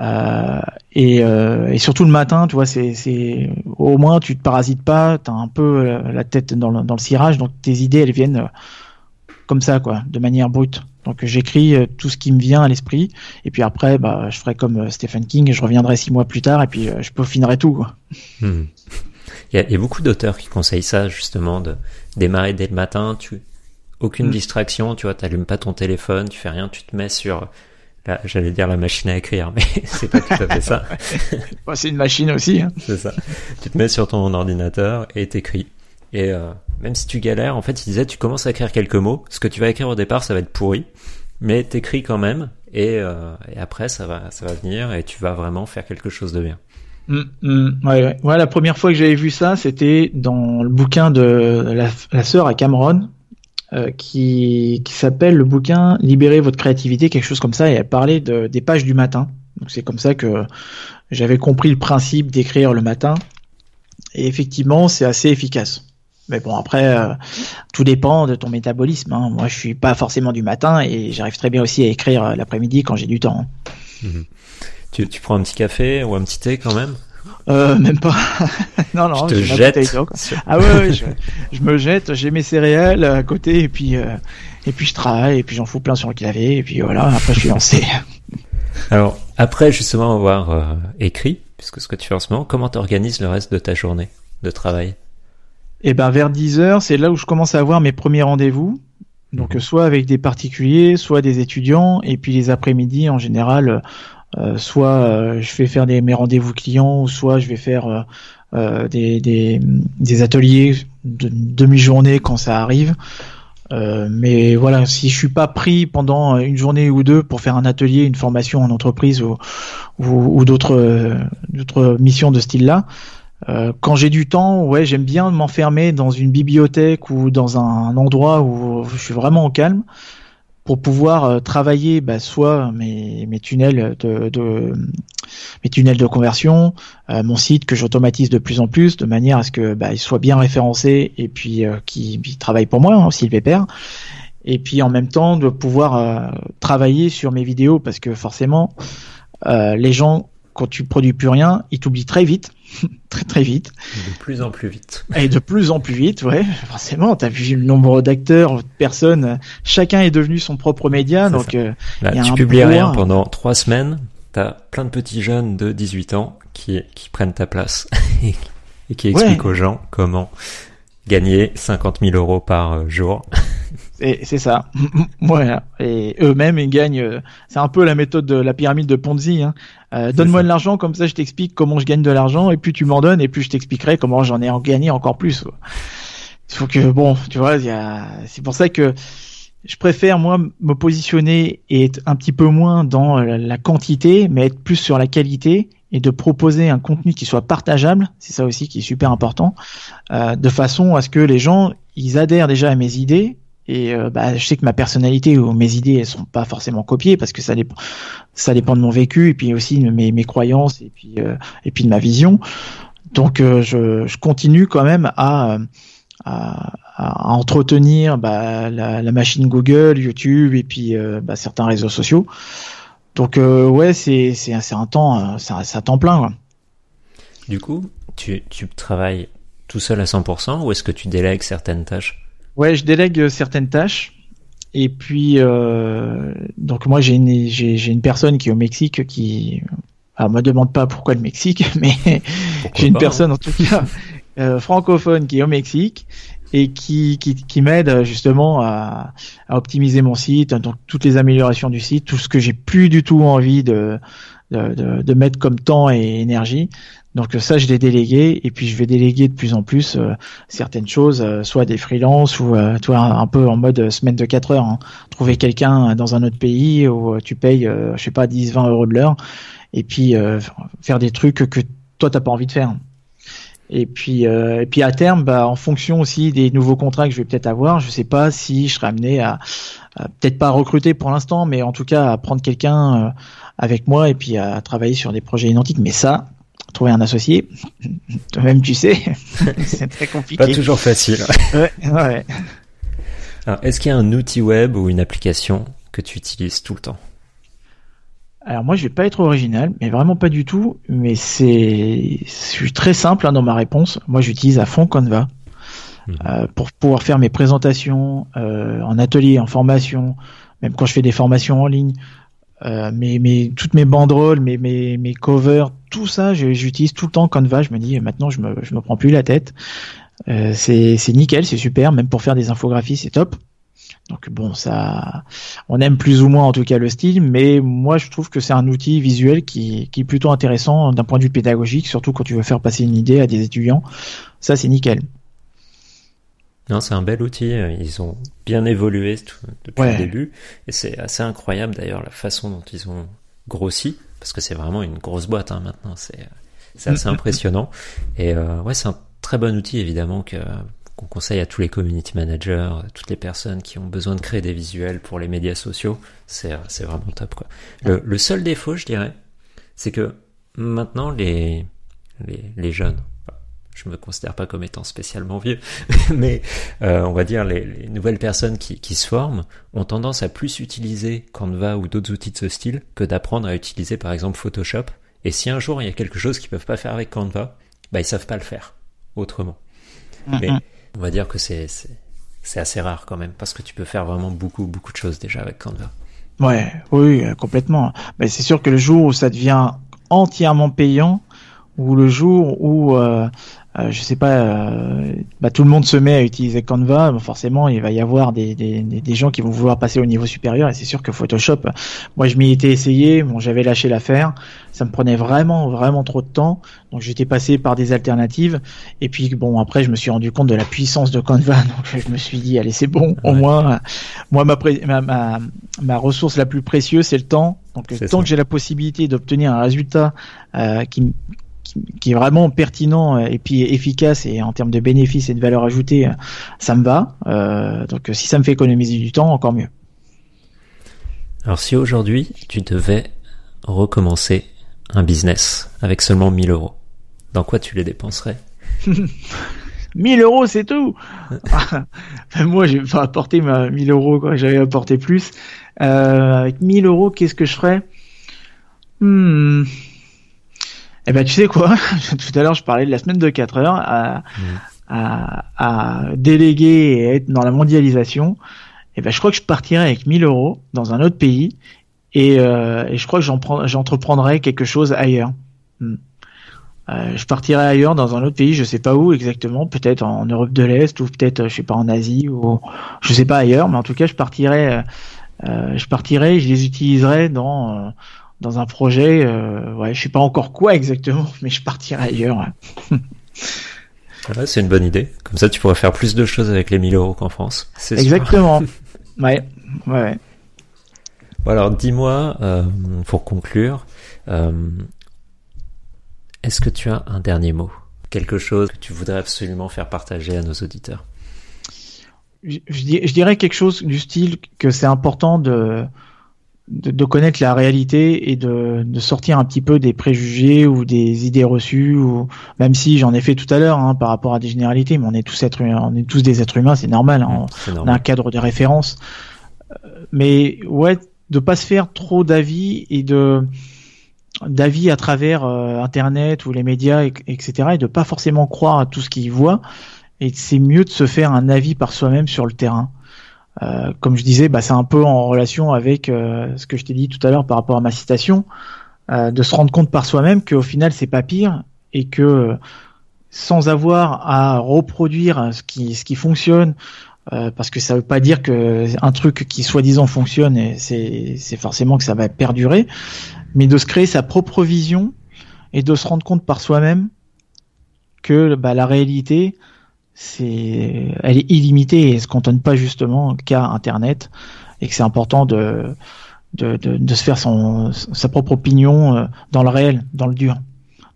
Euh, et, euh, et, surtout le matin, tu vois, c'est, au moins tu te parasites pas, t'as un peu euh, la tête dans le, dans le cirage, donc tes idées elles viennent euh, comme ça, quoi, de manière brute. Donc j'écris euh, tout ce qui me vient à l'esprit, et puis après, bah, je ferai comme Stephen King, je reviendrai six mois plus tard, et puis je peaufinerai tout. Quoi. Mmh. Il y, a, il y a beaucoup d'auteurs qui conseillent ça justement de démarrer dès le matin. Tu aucune mm. distraction, tu vois, t'allumes pas ton téléphone, tu fais rien, tu te mets sur j'allais dire la machine à écrire, mais (laughs) c'est pas tout à fait ça. (laughs) c'est une machine aussi. Hein. C'est ça. Tu te mets sur ton ordinateur et t'écris. Et euh, même si tu galères, en fait, il disait, tu commences à écrire quelques mots. Ce que tu vas écrire au départ, ça va être pourri, mais t'écris quand même. Et, euh, et après, ça va, ça va venir et tu vas vraiment faire quelque chose de bien. Mm, mm, ouais, ouais. la première fois que j'avais vu ça, c'était dans le bouquin de la, sœur à Cameron, euh, qui, qui s'appelle le bouquin Libérer votre créativité, quelque chose comme ça, et elle parlait de, des pages du matin. Donc c'est comme ça que j'avais compris le principe d'écrire le matin. Et effectivement, c'est assez efficace. Mais bon, après, euh, tout dépend de ton métabolisme. Hein. Moi, je suis pas forcément du matin et j'arrive très bien aussi à écrire euh, l'après-midi quand j'ai du temps. Mhm. Tu, tu prends un petit café ou un petit thé quand même? Euh, même pas. (laughs) non, non, je te jette. Ah ouais, ouais je, je, me jette, j'ai mes céréales à côté et puis euh, et puis je travaille et puis j'en fous plein sur le clavier et puis voilà, après je suis lancé. (laughs) Alors après justement avoir euh, écrit, puisque ce que tu fais en ce moment, comment t'organises le reste de ta journée de travail? Eh ben vers 10 heures, c'est là où je commence à avoir mes premiers rendez-vous. Donc mhm. soit avec des particuliers, soit des étudiants, et puis les après-midi en général euh, soit euh, je vais faire des, mes rendez-vous clients, ou soit je vais faire euh, des, des, des, ateliers de demi-journée quand ça arrive. Euh, mais voilà, si je suis pas pris pendant une journée ou deux pour faire un atelier, une formation en entreprise ou, ou, ou d'autres d'autres missions de style-là, euh, quand j'ai du temps, ouais, j'aime bien m'enfermer dans une bibliothèque ou dans un endroit où je suis vraiment au calme pour pouvoir euh, travailler bah, soit mes, tunnels de, mes tunnels de conversion, euh, mon site que j'automatise de plus en plus de manière à ce que bah, il soit bien référencé et puis euh, qui, travaille pour moi, hein, s'il perd. Et puis en même temps de pouvoir euh, travailler sur mes vidéos parce que forcément les gens quand tu produis plus rien, ils t'oublient très vite (laughs) très très vite. De plus en plus vite. Et de plus en plus vite, ouais. Forcément, t'as vu le nombre d'acteurs, de personnes, chacun est devenu son propre média, donc euh, tu publies rien pendant trois semaines, t'as plein de petits jeunes de 18 ans qui qui prennent ta place (laughs) et qui expliquent aux gens comment gagner 50 000 euros par euh, jour. C'est ça. (laughs) voilà. Et eux-mêmes, ils gagnent. Euh, c'est un peu la méthode de la pyramide de Ponzi. Hein. Euh, donne-moi de l'argent, comme ça je t'explique comment je gagne de l'argent, et plus tu m'en donnes, et plus je t'expliquerai comment j'en ai gagné encore plus. Il faut que, bon, tu vois, c'est pour ça que je préfère moi me positionner et être un petit peu moins dans la quantité, mais être plus sur la qualité et de proposer un contenu qui soit partageable, c'est ça aussi qui est super important, euh, de façon à ce que les gens ils adhèrent déjà à mes idées et euh, bah, je sais que ma personnalité ou mes idées elles sont pas forcément copiées parce que ça dépend ça dépend de mon vécu et puis aussi de mes, mes croyances et puis euh, et puis de ma vision. Donc euh, je, je, continue quand même à, à, à entretenir bah, la, la, machine Google, YouTube et puis euh, bah, certains réseaux sociaux. Donc euh, ouais, c'est c'est un temps, c'est un, temps plein. Quoi. Du coup, tu, tu travailles tout seul à 100% ou est-ce que tu délègues certaines tâches? Ouais, je délègue certaines tâches. Et puis, euh, donc moi j'ai une, j'ai, une personne qui est au Mexique qui, alors me demande pas pourquoi le Mexique, (laughs) mais j'ai une personne hein. en tout cas (laughs) euh, francophone qui est au Mexique et qui, qui, qui m'aide justement à, à, optimiser mon site, donc toutes les améliorations du site, tout ce que j'ai plus du tout envie de, de, de, de mettre comme temps et énergie. Donc ça, je l'ai délégué et puis je vais déléguer de plus en plus euh, certaines choses, euh, soit des freelances ou euh, toi un, peu en mode semaine de 4 heures. Hein. Trouver quelqu'un dans un autre pays où tu payes, je sais pas, 10-20 euros de l'heure et puis faire des trucs que toi t'as pas envie de faire. Et puis, et puis à terme, bah, en fonction aussi des nouveaux contrats que je vais peut-être avoir, je sais pas si je serai amené à, peut-être pas recruter pour l'instant, mais en tout cas à prendre quelqu'un avec moi et puis à travailler sur des projets identiques. Mais ça, trouver un associé, toi-même tu sais, (laughs) c'est très compliqué. Pas toujours facile. ouais, ouais. est-ce qu'il y a un outil web ou une application que tu utilises tout le temps? Alors moi je vais pas être original, mais vraiment pas du tout. Mais c'est, je suis très simple hein, dans ma réponse. Moi j'utilise à fond Canva mhm. euh, pour pouvoir faire mes présentations euh, en atelier, en formation, même quand je fais des formations en ligne. Euh, mes, toutes mes banderoles, mes, mes, mes covers, tout ça, j'utilise tout le temps Canva. Je me dis maintenant, je me, je me prends plus la tête. Euh, c'est nickel, c'est super, même pour faire des infographies, c'est top. Donc bon, ça, on aime plus ou moins en tout cas le style, mais moi je trouve que c'est un outil visuel qui, qui est plutôt intéressant d'un point de vue pédagogique, surtout quand tu veux faire passer une idée à des étudiants. Ça c'est nickel. Non, c'est un bel outil. Ils ont bien évolué depuis le début. Et c'est assez incroyable d'ailleurs la façon dont ils ont grossi. Parce que c'est vraiment une grosse boîte hein, maintenant. C'est, c'est assez (laughs) impressionnant. Et euh, ouais, c'est un très bon outil évidemment que, qu'on conseille à tous les community managers, toutes les personnes qui ont besoin de créer des visuels pour les médias sociaux. C'est, c'est vraiment top. Quoi. Le, le seul défaut, je dirais, c'est que maintenant les, les, les jeunes, je me considère pas comme étant spécialement vieux, (laughs) mais euh, on va dire les, les nouvelles personnes qui, qui, se forment ont tendance à plus utiliser Canva ou d'autres outils de ce style que d'apprendre à utiliser par exemple Photoshop. Et si un jour il y a quelque chose qu'ils peuvent pas faire avec Canva, bah ils savent pas le faire autrement. Mm-hmm. Mais on va dire que c'est c'est assez rare quand même parce que tu peux faire vraiment beaucoup beaucoup de choses déjà avec Canva. Ouais, oui, complètement. Mais c'est sûr que le jour où ça devient entièrement payant, ou le jour où euh, euh, je sais pas, euh, bah, tout le monde se met à utiliser Canva, forcément il va y avoir des, des, des, gens qui vont vouloir passer au niveau supérieur et c'est sûr que Photoshop, moi je m'y étais essayé, bon j'avais lâché l'affaire, ça me prenait vraiment vraiment trop de temps, donc j'étais passé par des alternatives et puis bon après je me suis rendu compte de la puissance de Canva, (laughs) donc je me suis dit allez c'est bon, au moins moi ma, ma, ma, ma ressource la plus précieuse c'est le temps, donc tant que j'ai la possibilité d'obtenir un résultat euh, qui qui, est vraiment pertinent et puis efficace et en termes de bénéfices et de valeur ajoutée, ça me va. Euh, donc si ça me fait économiser du temps, encore mieux. Alors si aujourd'hui tu devais recommencer un business avec seulement 1000 euros, dans quoi tu les dépenserais? (laughs) 1000 euros, c'est tout. (laughs) moi, j'ai pas apporté ma 1000 euros, quoi. J'avais apporté plus. Euh, avec 1000 euros, qu'est-ce que je ferais? Hmm. Eh ben, tu sais quoi? (laughs) Tout à l'heure, je parlais de la semaine de 4 heures à, à, à, déléguer et être dans la mondialisation. Eh ben, je crois que je partirais avec 1000 euros dans un autre pays et, euh, et je crois que j'entreprendrais quelque chose ailleurs. Hmm. Euh, je partirais ailleurs dans un autre pays, je sais pas où exactement, peut-être en Europe de l'Est ou peut-être je sais pas en Asie ou je sais pas ailleurs, mais en tout cas je partirais, euh, je partirais, je les utiliserais dans dans un projet, euh, ouais, je sais pas encore quoi exactement, (laughs) mais je partirai ailleurs. c'est une bonne idée. Comme ça, tu pourrais faire plus de choses avec les 1000 euros qu'en France. Exactement. (laughs) ouais. Ouais. Bon, alors dis-moi, euh, pour conclure, euh, est-ce que tu as un dernier mot? Quelque chose que tu voudrais absolument faire partager à nos auditeurs? Je, je dirais quelque chose du style que c'est important de, de, de, connaître la réalité et de, de, sortir un petit peu des préjugés ou des idées reçues ou même si j'en ai fait tout à l'heure hein, par rapport à des généralités mais on est tous êtres on est tous des êtres humains c'est normal, hein, on, a un cadre de référence. Euh, mais ouais de pas se faire trop d'avis et de d'avis à travers euh, internet ou les médias et, etc et de pas forcément croire à tout ce qu'ils voient. Et c'est mieux de se faire un avis par soi-même sur le terrain euh, comme je disais, bah, c'est un peu en relation avec euh, ce que je t'ai dit tout à l'heure par rapport à ma citation, euh, de se rendre compte par soi-même qu'au final c'est pas pire et que sans avoir à reproduire ce qui ce qui fonctionne, parce que ça veut pas dire que un truc qui soi-disant fonctionne c'est forcément que ça va perdurer, mais de se créer sa propre vision et de se rendre compte par soi-même que bah, la réalité c'est, elle est illimitée et se cantonne pas justement qu'à Internet et que c'est important de, de, de, de, se faire son, sa propre opinion euh, dans le réel, dans le dur.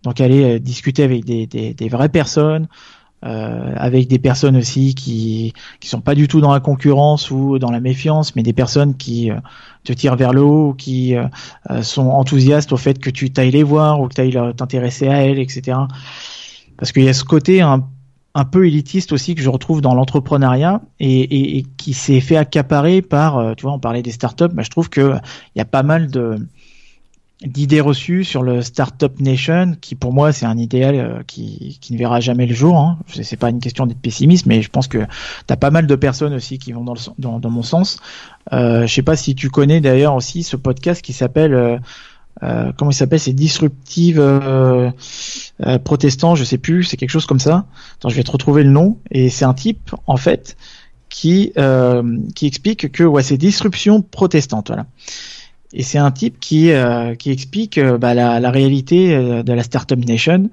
Donc aller euh, discuter avec des, des, des vraies personnes, euh, avec des personnes aussi qui qui sont pas du tout dans la concurrence ou dans la méfiance, mais des personnes qui euh, te tirent vers le haut, qui euh, sont enthousiastes au fait que tu t'ailles les voir ou que tu ailles t'intéresser à elles, etc. Parce qu'il y a ce côté un un peu élitiste aussi que je retrouve dans l'entrepreneuriat et, et, qui s'est fait accaparer par, euh, tu vois, on parlait des startups, mais je trouve que il y a pas mal de d'idées reçues sur le Startup Nation, qui pour moi c'est un idéal euh, qui, qui, ne verra jamais le jour. Hein. C'est pas une question d'être pessimiste, mais je pense que tu as pas mal de personnes aussi qui vont dans, dans, mon sens. Euh, je sais pas si tu connais d'ailleurs aussi ce podcast qui s'appelle euh, euh, comment il s'appelle C'est disruptive euh, euh, protestant, je sais plus, c'est quelque chose comme ça. Attends, je vais te retrouver le nom. Et c'est un type en fait qui euh, qui explique que ouais, c'est disruption protestante, voilà. Et c'est un type qui euh, qui explique bah, la, la, réalité de la startup nation.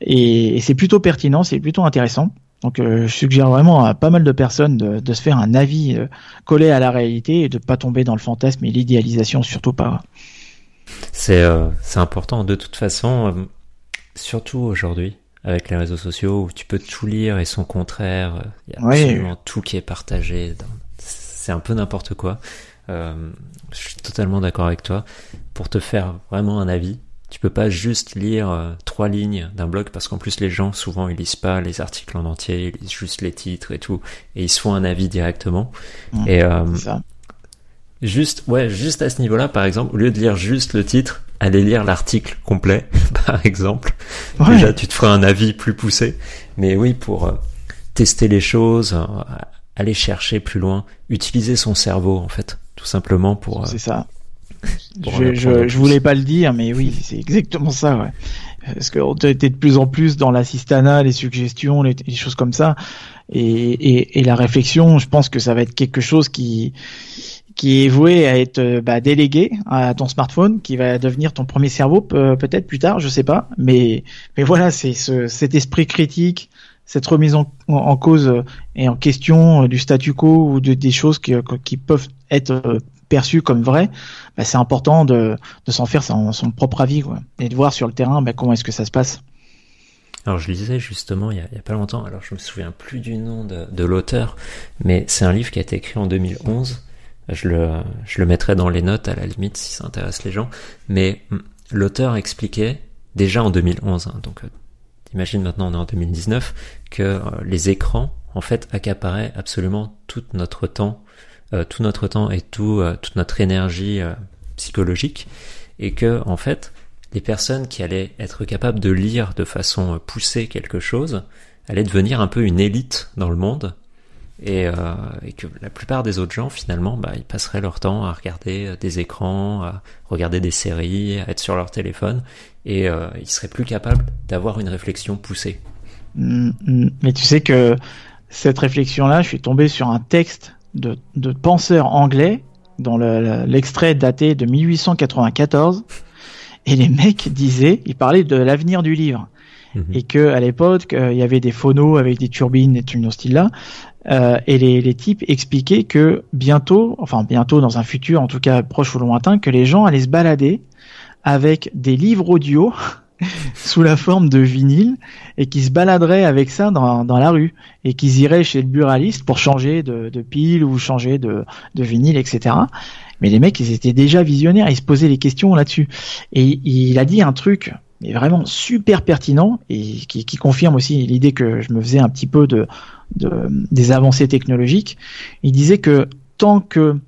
Et, et c'est plutôt pertinent, c'est plutôt intéressant. Donc je suggère vraiment à pas mal de personnes de, de se faire un avis collé à la réalité et de pas tomber dans le fantasme et l'idéalisation, surtout pas. C'est euh, c'est important de toute façon, euh, surtout aujourd'hui avec les réseaux sociaux où tu peux tout lire et son contraire. Il y a oui. absolument tout qui est partagé. C'est un peu n'importe quoi. Euh, je suis totalement d'accord avec toi. Pour te faire vraiment un avis, tu peux pas juste lire euh, trois lignes d'un blog parce qu'en plus les gens souvent ils lisent pas les articles en entier, ils lisent juste les titres et tout et ils se font un avis directement. Mmh, et euh, Juste, ouais, juste à ce niveau-là, par exemple, au lieu de lire juste le titre, aller lire l'article complet, (laughs) par exemple. Ouais. Déjà, tu te feras un avis plus poussé. Mais oui, pour euh, tester les choses, euh, aller chercher plus loin, utiliser son cerveau, en fait, tout simplement pour. Euh, c'est ça. Je, je, je, voulais pas le dire, mais oui, c'est exactement ça, ouais. Parce qu'on était de plus en plus dans l'assistanat, les suggestions, les, les, choses comme ça, et, et, et la réflexion. Je pense que ça va être quelque chose qui qui est voué à être bah, délégué à ton smartphone, qui va devenir ton premier cerveau peut-être plus tard, je sais pas. Mais mais voilà, c'est ce, cet esprit critique, cette remise en, cause et en question du statu quo ou de, des choses qui, qui peuvent être perçues comme vraies. Bah, c'est important de, de s'en faire son, son, propre avis quoi, et de voir sur le terrain bah, comment est-ce que ça se passe. Alors je lisais justement il y, a, il y, a, pas longtemps, alors je me souviens plus du nom de, de l'auteur, mais c'est un livre qui a été écrit en 2011 je le, je le mettrai dans les notes à la limite si ça intéresse les gens. Mais hmm, l'auteur expliquait déjà en 2011, hein, donc euh, imagine maintenant on est en 2019, que euh, les écrans en fait accaparaient absolument tout notre temps, euh, tout notre temps et tout, toute notre énergie psychologique, et que en fait les personnes qui allaient être capables de lire de façon poussée quelque chose allaient devenir un peu une élite dans le monde et, euh, et, que la plupart des autres gens finalement bah, ils passeraient leur temps à regarder euh, des écrans, à regarder des séries, à être sur leur téléphone et euh, ils seraient plus capables d'avoir une réflexion poussée. Mm, mm. Mais tu sais que cette réflexion-là, je suis tombé sur un texte de, de penseurs anglais dont l'extrait le, daté de 1894 et les mecs disaient, ils parlaient de l'avenir du livre mhm. et que à l'époque il y avait des phonos avec des turbines et tout dans ce style-là. et les, les types expliquaient que bientôt, enfin bientôt dans un futur, en tout cas proche ou lointain, que les gens allaient se balader avec des livres audio (laughs) sous la forme de vinyle et qui se baladeraient avec ça dans, dans la rue et qu'ils iraient chez le buraliste pour changer de, de pile ou changer de, de vinyle, etc. Mais les mecs, ils étaient déjà visionnaires, ils se posaient les questions là-dessus. Et il a dit un truc mais vraiment super pertinent et qui, qui confirme aussi l'idée que je me faisais un petit peu de, de, des avancées technologiques. Il disait que tant que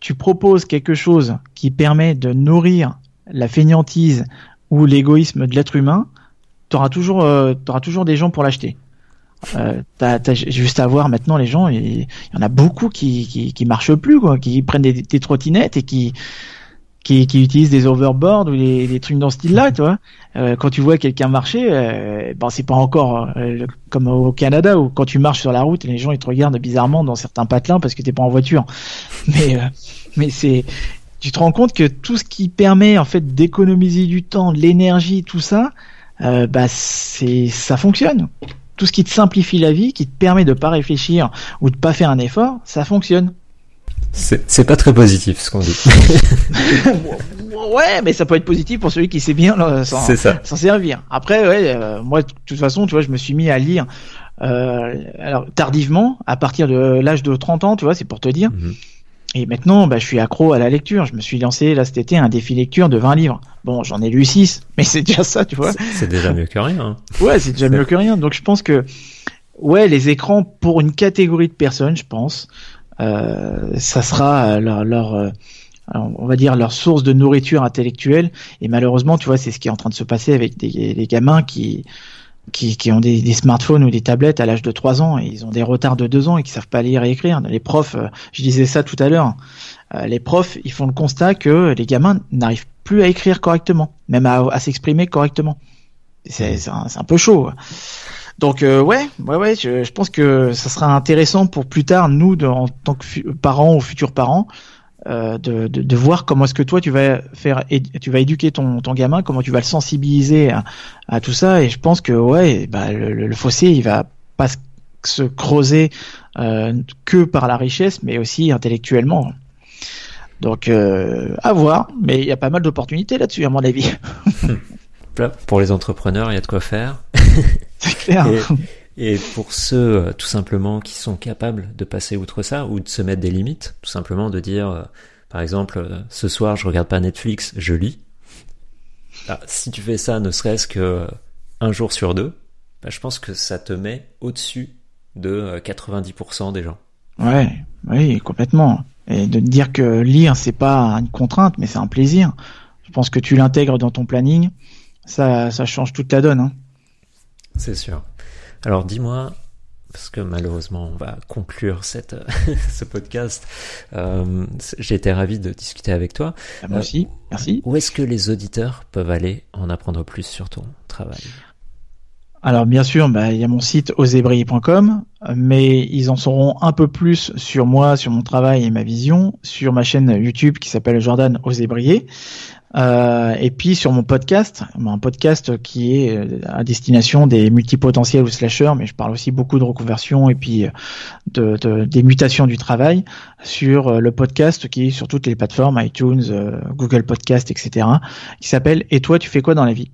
tu proposes quelque chose qui permet de nourrir la fainéantise ou l'égoïsme de l'être humain, tu auras toujours, euh, toujours des gens pour l'acheter. Euh, t'as, juste à voir maintenant les gens, il y, en a beaucoup qui, qui, qui marchent plus, quoi, qui prennent des, des trottinettes et qui, qui, qui utilisent des overboards ou des, des trucs dans ce style-là, tu vois. Euh, quand tu vois quelqu'un marcher, euh, bon, c'est pas encore euh, comme au Canada où quand tu marches sur la route, les gens ils te regardent bizarrement dans certains patelins parce que t'es pas en voiture. (laughs) Mais euh, mais c'est tu te rends compte que tout ce qui permet en fait d'économiser du temps, de l'énergie, tout ça, euh, bah c'est ça fonctionne. Tout ce qui te simplifie la vie, qui te permet de pas réfléchir ou de pas faire un effort, ça fonctionne. C'est pas très positif ce qu'on dit. (laughs) ouais, mais ça peut être positif pour celui qui sait bien s'en servir. Après, ouais, euh, moi, de toute façon, tu vois, je me suis mis à lire euh, alors tardivement, à partir de l'âge de 30 ans, tu vois, c'est pour te dire. Mhm. Et maintenant, bah, je suis accro à la lecture. Je me suis lancé là cet été un défi lecture de 20 livres. Bon, j'en ai lu 6, (laughs) mais c'est déjà ça, tu vois. C'est déjà mieux que rien. Hein. Ouais, c'est déjà mieux que rien. Donc je pense que, ouais, les écrans pour une catégorie de personnes, je pense, ça sera leur, leur euh, on va dire leur source de nourriture intellectuelle. Et malheureusement, tu vois, c'est ce qui est en train de se passer avec des, des gamins qui qui, qui ont des, smartphones ou des tablettes à l'âge de 3 ans et ils ont des retards de 2 ans et qui savent pas lire et écrire. Les profs, euh, je disais ça tout à l'heure, euh, les profs, ils font le constat que les gamins n'arrivent plus à écrire correctement, même à, à s'exprimer correctement. C'est un, un, peu chaud. Donc euh, ouais, ouais, ouais, je, je, pense que ça sera intéressant pour plus tard, nous, de, en tant que parents ou futurs parents, euh, de, de, de, voir comment est-ce que toi tu vas faire, tu vas éduquer ton, ton gamin, comment tu vas le sensibiliser à, à tout ça. Et je pense que ouais, bah, le, le, fossé il va pas se creuser euh, que par la richesse, mais aussi intellectuellement. Donc euh, à voir, mais il y a pas mal d'opportunités là-dessus à mon avis. (laughs) (laughs) Pour les entrepreneurs, il y a de quoi faire. (laughs) C'est clair. Et pour ceux euh, tout simplement qui sont capables de passer outre ça ou de se mettre des limites, tout simplement de dire, euh, par exemple, euh, ce soir je regarde pas Netflix, je lis. Bah, si tu fais ça, ne serait-ce que un jour sur deux, bah, je pense que ça te met au-dessus de 90% des gens. Ouais, oui, complètement. Et de te dire que lire c'est pas une contrainte, mais c'est un plaisir. Je pense que tu l'intègres dans ton planning, ça, ça change toute la donne. Hein. C'est sûr. Alors dis-moi, parce que malheureusement on va conclure cette, (laughs) ce podcast. Euh, J'ai été ravi de discuter avec toi. Ah, moi aussi, merci. Où est-ce que les auditeurs peuvent aller en apprendre plus sur ton travail? Alors bien sûr, bah, il y a mon site osébrier.com, mais ils en sauront un peu plus sur moi, sur mon travail et ma vision, sur ma chaîne YouTube qui s'appelle Jordan Osébrier. Euh, et puis sur mon podcast, un podcast qui est euh, à destination des multipotentiels ou slasheurs, mais je parle aussi beaucoup de reconversion et puis euh, de, de, des mutations du travail sur le podcast qui est sur toutes les plateformes, iTunes, Google Podcast, etc., qui s'appelle Et toi, tu fais quoi dans la vie?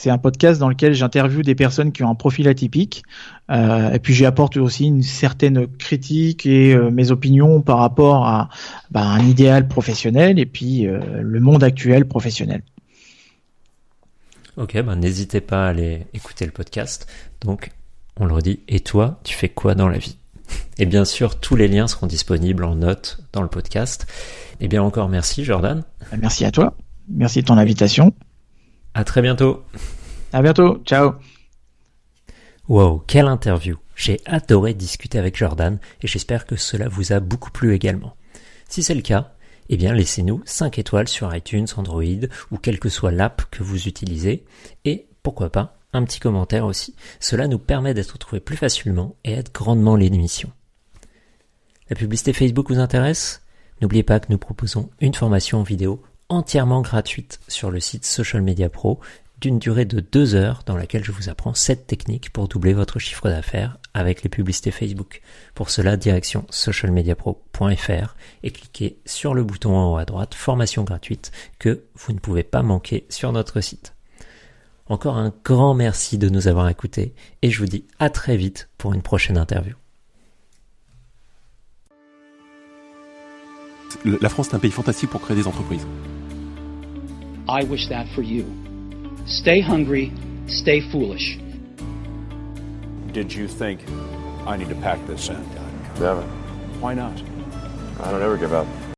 C'est un podcast dans lequel j'interviewe des personnes qui ont un profil atypique, euh, et puis j'y apporte aussi une certaine critique et euh, mes opinions par rapport à bah, un idéal professionnel et puis euh, le monde actuel professionnel. Ok, ben n'hésitez pas à aller écouter le podcast. Donc, on le redit. Et toi, tu fais quoi dans la vie? Et bien sûr, tous les liens seront disponibles en note dans le podcast. Et bien encore merci, Jordan. Merci à toi. Merci de ton invitation. À très bientôt. À bientôt. Ciao. Wow, quelle interview. J'ai adoré discuter avec Jordan et j'espère que cela vous a beaucoup plu également. Si c'est le cas, eh bien laissez-nous 5 étoiles sur iTunes, Android ou quelle que soit l'app que vous utilisez et pourquoi pas un petit commentaire aussi. Cela nous permet d'être trouvés plus facilement et aide grandement l'émission. La publicité Facebook vous intéresse? N'oubliez pas que nous proposons une formation en vidéo entièrement gratuite sur le site Social Media Pro d'une durée de deux heures dans laquelle je vous apprends 7 techniques pour doubler votre chiffre d'affaires avec les publicités Facebook. Pour cela, direction socialmediapro.fr et cliquez sur le bouton en haut à droite formation gratuite que vous ne pouvez pas manquer sur notre site. Encore un grand merci de nous avoir écoutés et je vous dis à très vite pour une prochaine interview. La France est un pays fantastique pour créer des entreprises. I wish that for you. Stay hungry, stay foolish. Did you think I need to pack this in? Never. Why not? I don't ever give up.